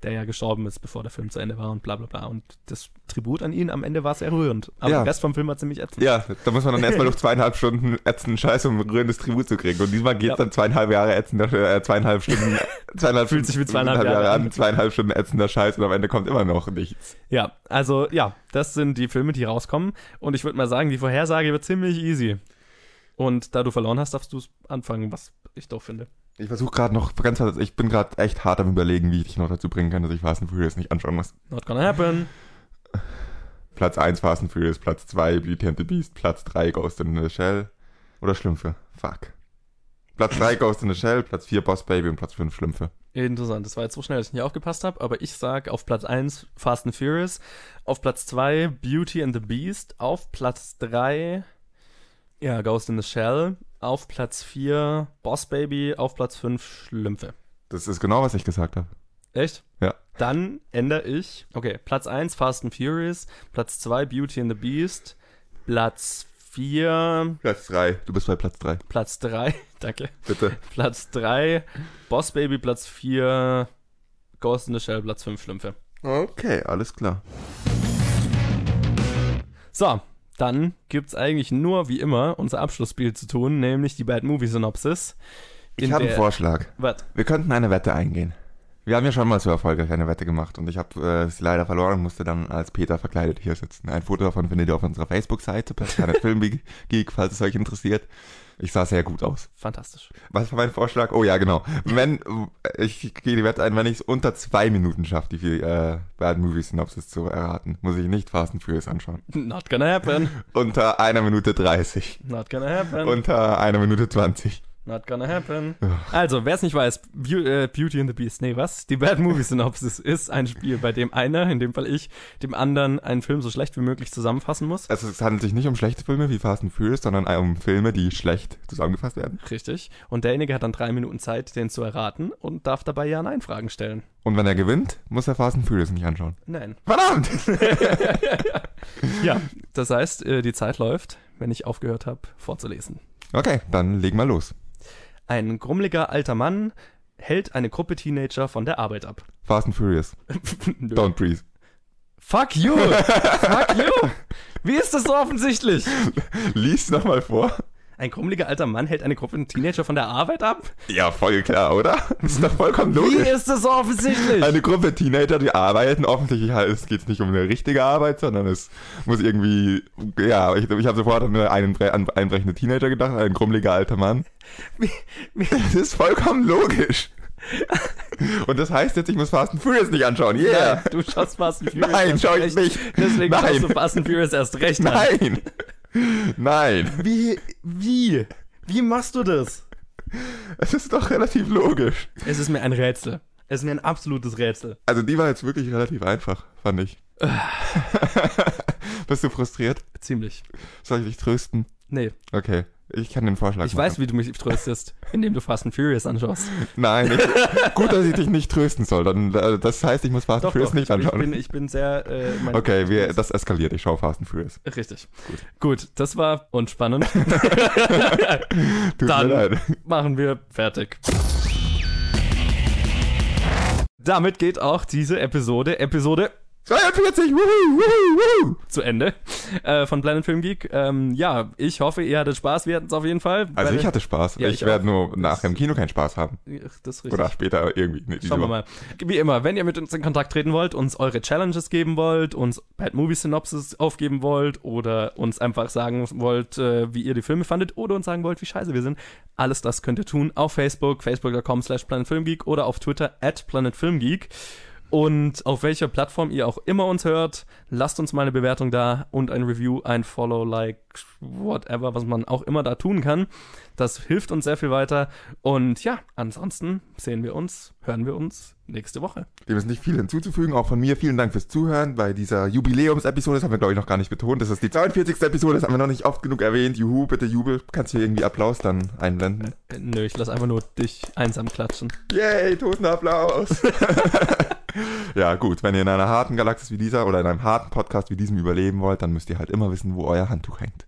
B: Der ja gestorben ist, bevor der Film zu Ende war und bla bla bla. Und das Tribut an ihn am Ende war sehr rührend. Aber
A: Ja.
B: der Rest vom Film war ziemlich ätzend.
A: Ja, da muss man dann erstmal durch zweieinhalb Stunden ätzenden Scheiß, um ein rührendes Tribut zu kriegen. Und diesmal geht's
B: Ja.
A: dann zweieinhalb Jahre ätzender, äh, zweieinhalb Stunden, zweieinhalb
B: Fühlt sich wie zweieinhalb
A: Jahre
B: Jahre
A: an,
B: an.
A: zweieinhalb Stunden ätzender Scheiß und am Ende kommt immer noch nichts.
B: Ja, also ja, das sind die Filme, die rauskommen. Und ich würde mal sagen, die Vorhersage wird ziemlich easy. Und da du verloren hast, darfst du anfangen, was ich doof finde.
A: Ich versuche gerade noch ganz, ich bin gerade echt hart am überlegen, wie ich dich noch dazu bringen kann, dass ich Fast and Furious nicht anschauen muss.
B: Not gonna happen.
A: Platz 1 Fast and Furious, Platz 2 Beauty and the Beast, Platz 3 Ghost in the Shell oder Schlümpfe. Fuck. Platz 3 Ghost in the Shell, Platz 4 Boss Baby und Platz 5 Schlümpfe.
B: Interessant, das war jetzt so schnell, dass ich nicht aufgepasst habe, aber ich sag auf Platz 1 Fast and Furious, auf Platz 2 Beauty and the Beast, auf Platz 3 ja, Ghost in the Shell, auf Platz 4 Boss Baby, auf Platz 5 Schlümpfe.
A: Das ist genau, was ich gesagt habe.
B: Echt?
A: Ja.
B: Dann ändere ich, okay, Platz 1 Fast and Furious, Platz 2 Beauty and the Beast, Platz 4,
A: Platz 3. Du bist bei Platz 3.
B: Platz 3, danke,
A: Bitte.
B: Platz 3 Boss Baby, Platz 4 Ghost in the Shell, Platz 5 Schlümpfe.
A: Okay, alles klar.
B: So, dann gibt's eigentlich nur, wie immer, unser Abschlussspiel zu tun, nämlich die Bad Movie Synopsis.
A: Ich habe einen Vorschlag.
B: Was?
A: Wir könnten eine Wette eingehen. Wir haben ja schon mal so erfolgreich eine Wette gemacht und ich habe äh, sie leider verloren und musste dann als Peter verkleidet hier sitzen. Ein Foto davon findet ihr auf unserer Facebook-Seite, Planet Film Geek, falls es euch interessiert. Ich sah sehr gut aus.
B: Fantastisch.
A: Was war mein Vorschlag? Oh ja, genau. Wenn ich gehe die Wette ein, wenn ich es unter zwei Minuten schaffe, die äh, Bad Movie Synopsis zu erraten, muss ich nicht Fast and Furious anschauen.
B: Not gonna happen.
A: Unter einer Minute 30.
B: Not gonna happen.
A: Unter einer Minute 20.
B: Not gonna happen. Also, wer es nicht weiß, äh, Beauty and the Beast, nee, was? Die Bad Movie Synopsis ist ein Spiel, bei dem einer, in dem Fall ich, dem anderen einen Film so schlecht wie möglich zusammenfassen muss.
A: Also es handelt sich nicht um schlechte Filme wie Fast and Furious, sondern um Filme, die schlecht zusammengefasst werden.
B: Richtig. Und derjenige hat dann drei Minuten Zeit, den zu erraten und darf dabei Ja-Nein-Fragen stellen.
A: Und wenn er gewinnt, muss er Fast and Furious nicht anschauen.
B: Nein.
A: Verdammt!
B: Ja, das heißt, äh, die Zeit läuft, wenn ich aufgehört habe, vorzulesen.
A: Okay, dann legen wir los.
B: Ein grummeliger alter Mann hält eine Gruppe Teenager von der Arbeit ab.
A: Fast and Furious. Don't breathe.
B: Fuck you! Fuck you! Wie ist das so offensichtlich?
A: Lies nochmal vor.
B: Ein grummeliger alter Mann hält eine Gruppe Teenager von der Arbeit ab?
A: Ja, voll klar, oder? Das ist doch vollkommen
B: Wie
A: logisch.
B: ist das so offensichtlich?
A: Eine Gruppe Teenager, die arbeiten. Offensichtlich es geht nicht um eine richtige Arbeit, sondern es muss irgendwie, ja, ich, ich habe sofort an einen an einbrechende Teenager gedacht, ein grummeliger alter Mann.
B: Wie- wie-
A: Das ist vollkommen logisch. Und das heißt jetzt, ich muss Fast and Furious nicht anschauen. Yeah!
B: Nein, du schaust Fast and Furious.
A: Nein, schau ich
B: recht.
A: nicht.
B: Deswegen
A: Nein.
B: schaust du Fast and Furious erst recht an.
A: Nein! Nein!
B: Wie? Wie? Wie machst du das?
A: Es ist doch relativ logisch.
B: Es ist mir ein Rätsel. Es ist mir ein absolutes Rätsel.
A: Also die war jetzt wirklich relativ einfach, fand ich. Bist du frustriert?
B: Ziemlich.
A: Soll ich dich trösten?
B: Nee,
A: Okay, ich kann den Vorschlag
B: ich
A: machen.
B: weiß, wie du mich tröstest, indem du Fast and Furious anschaust.
A: Nein, ich, gut, dass ich dich nicht trösten soll. Dann, äh, das heißt, ich muss Fast and Furious nicht
B: ich,
A: anschauen.
B: bin, ich bin sehr... Äh,
A: okay, wir, das eskaliert. Ich schaue Fast and Furious.
B: Richtig. Gut. das war unspannend.
A: Tut
B: Dann-
A: mir leid.
B: Machen wir fertig. Damit geht auch diese Episode, Episode
A: 42! Wuhu, wuhu, wuhu.
B: zu Ende äh, von Planet Film Geek. Ähm, ja, ich hoffe, ihr hattet Spaß. Wir hatten es auf jeden Fall.
A: Also ich hatte Spaß.
B: Ja,
A: ich
B: ich
A: werde nur nachher im Kino keinen Spaß haben.
B: Das ist richtig.
A: Oder später irgendwie. Nee,
B: Schauen wir mal. Wie immer, wenn ihr mit uns in Kontakt treten wollt, uns eure Challenges geben wollt, uns Bad Movie Synopsis aufgeben wollt oder uns einfach sagen wollt, äh, wie ihr die Filme fandet oder uns sagen wollt, wie scheiße wir sind, alles das könnt ihr tun auf Facebook, facebook.com slash planetfilmgeek oder auf Twitter at planetfilmgeek. Und auf welcher Plattform ihr auch immer uns hört, lasst uns mal eine Bewertung da und ein Review, ein Follow, Like, whatever, was man auch immer da tun kann. Das hilft uns sehr viel weiter. Und ja, ansonsten sehen wir uns, hören wir uns nächste Woche.
A: Dem ist nicht viel hinzuzufügen. Auch von mir vielen Dank fürs Zuhören bei dieser Jubiläumsepisode. Das haben wir, glaube ich, noch gar nicht betont. Das ist die 42. Episode. Das haben wir noch nicht oft genug erwähnt. Juhu, bitte Jubel. Kannst du hier irgendwie Applaus dann einblenden?
B: Äh, nö, ich lass einfach nur dich einsam klatschen.
A: Yay, Totenapplaus. ja, gut. Wenn ihr in einer harten Galaxis wie dieser oder in einem harten Podcast wie diesem überleben wollt, dann müsst ihr halt immer wissen, wo euer Handtuch hängt.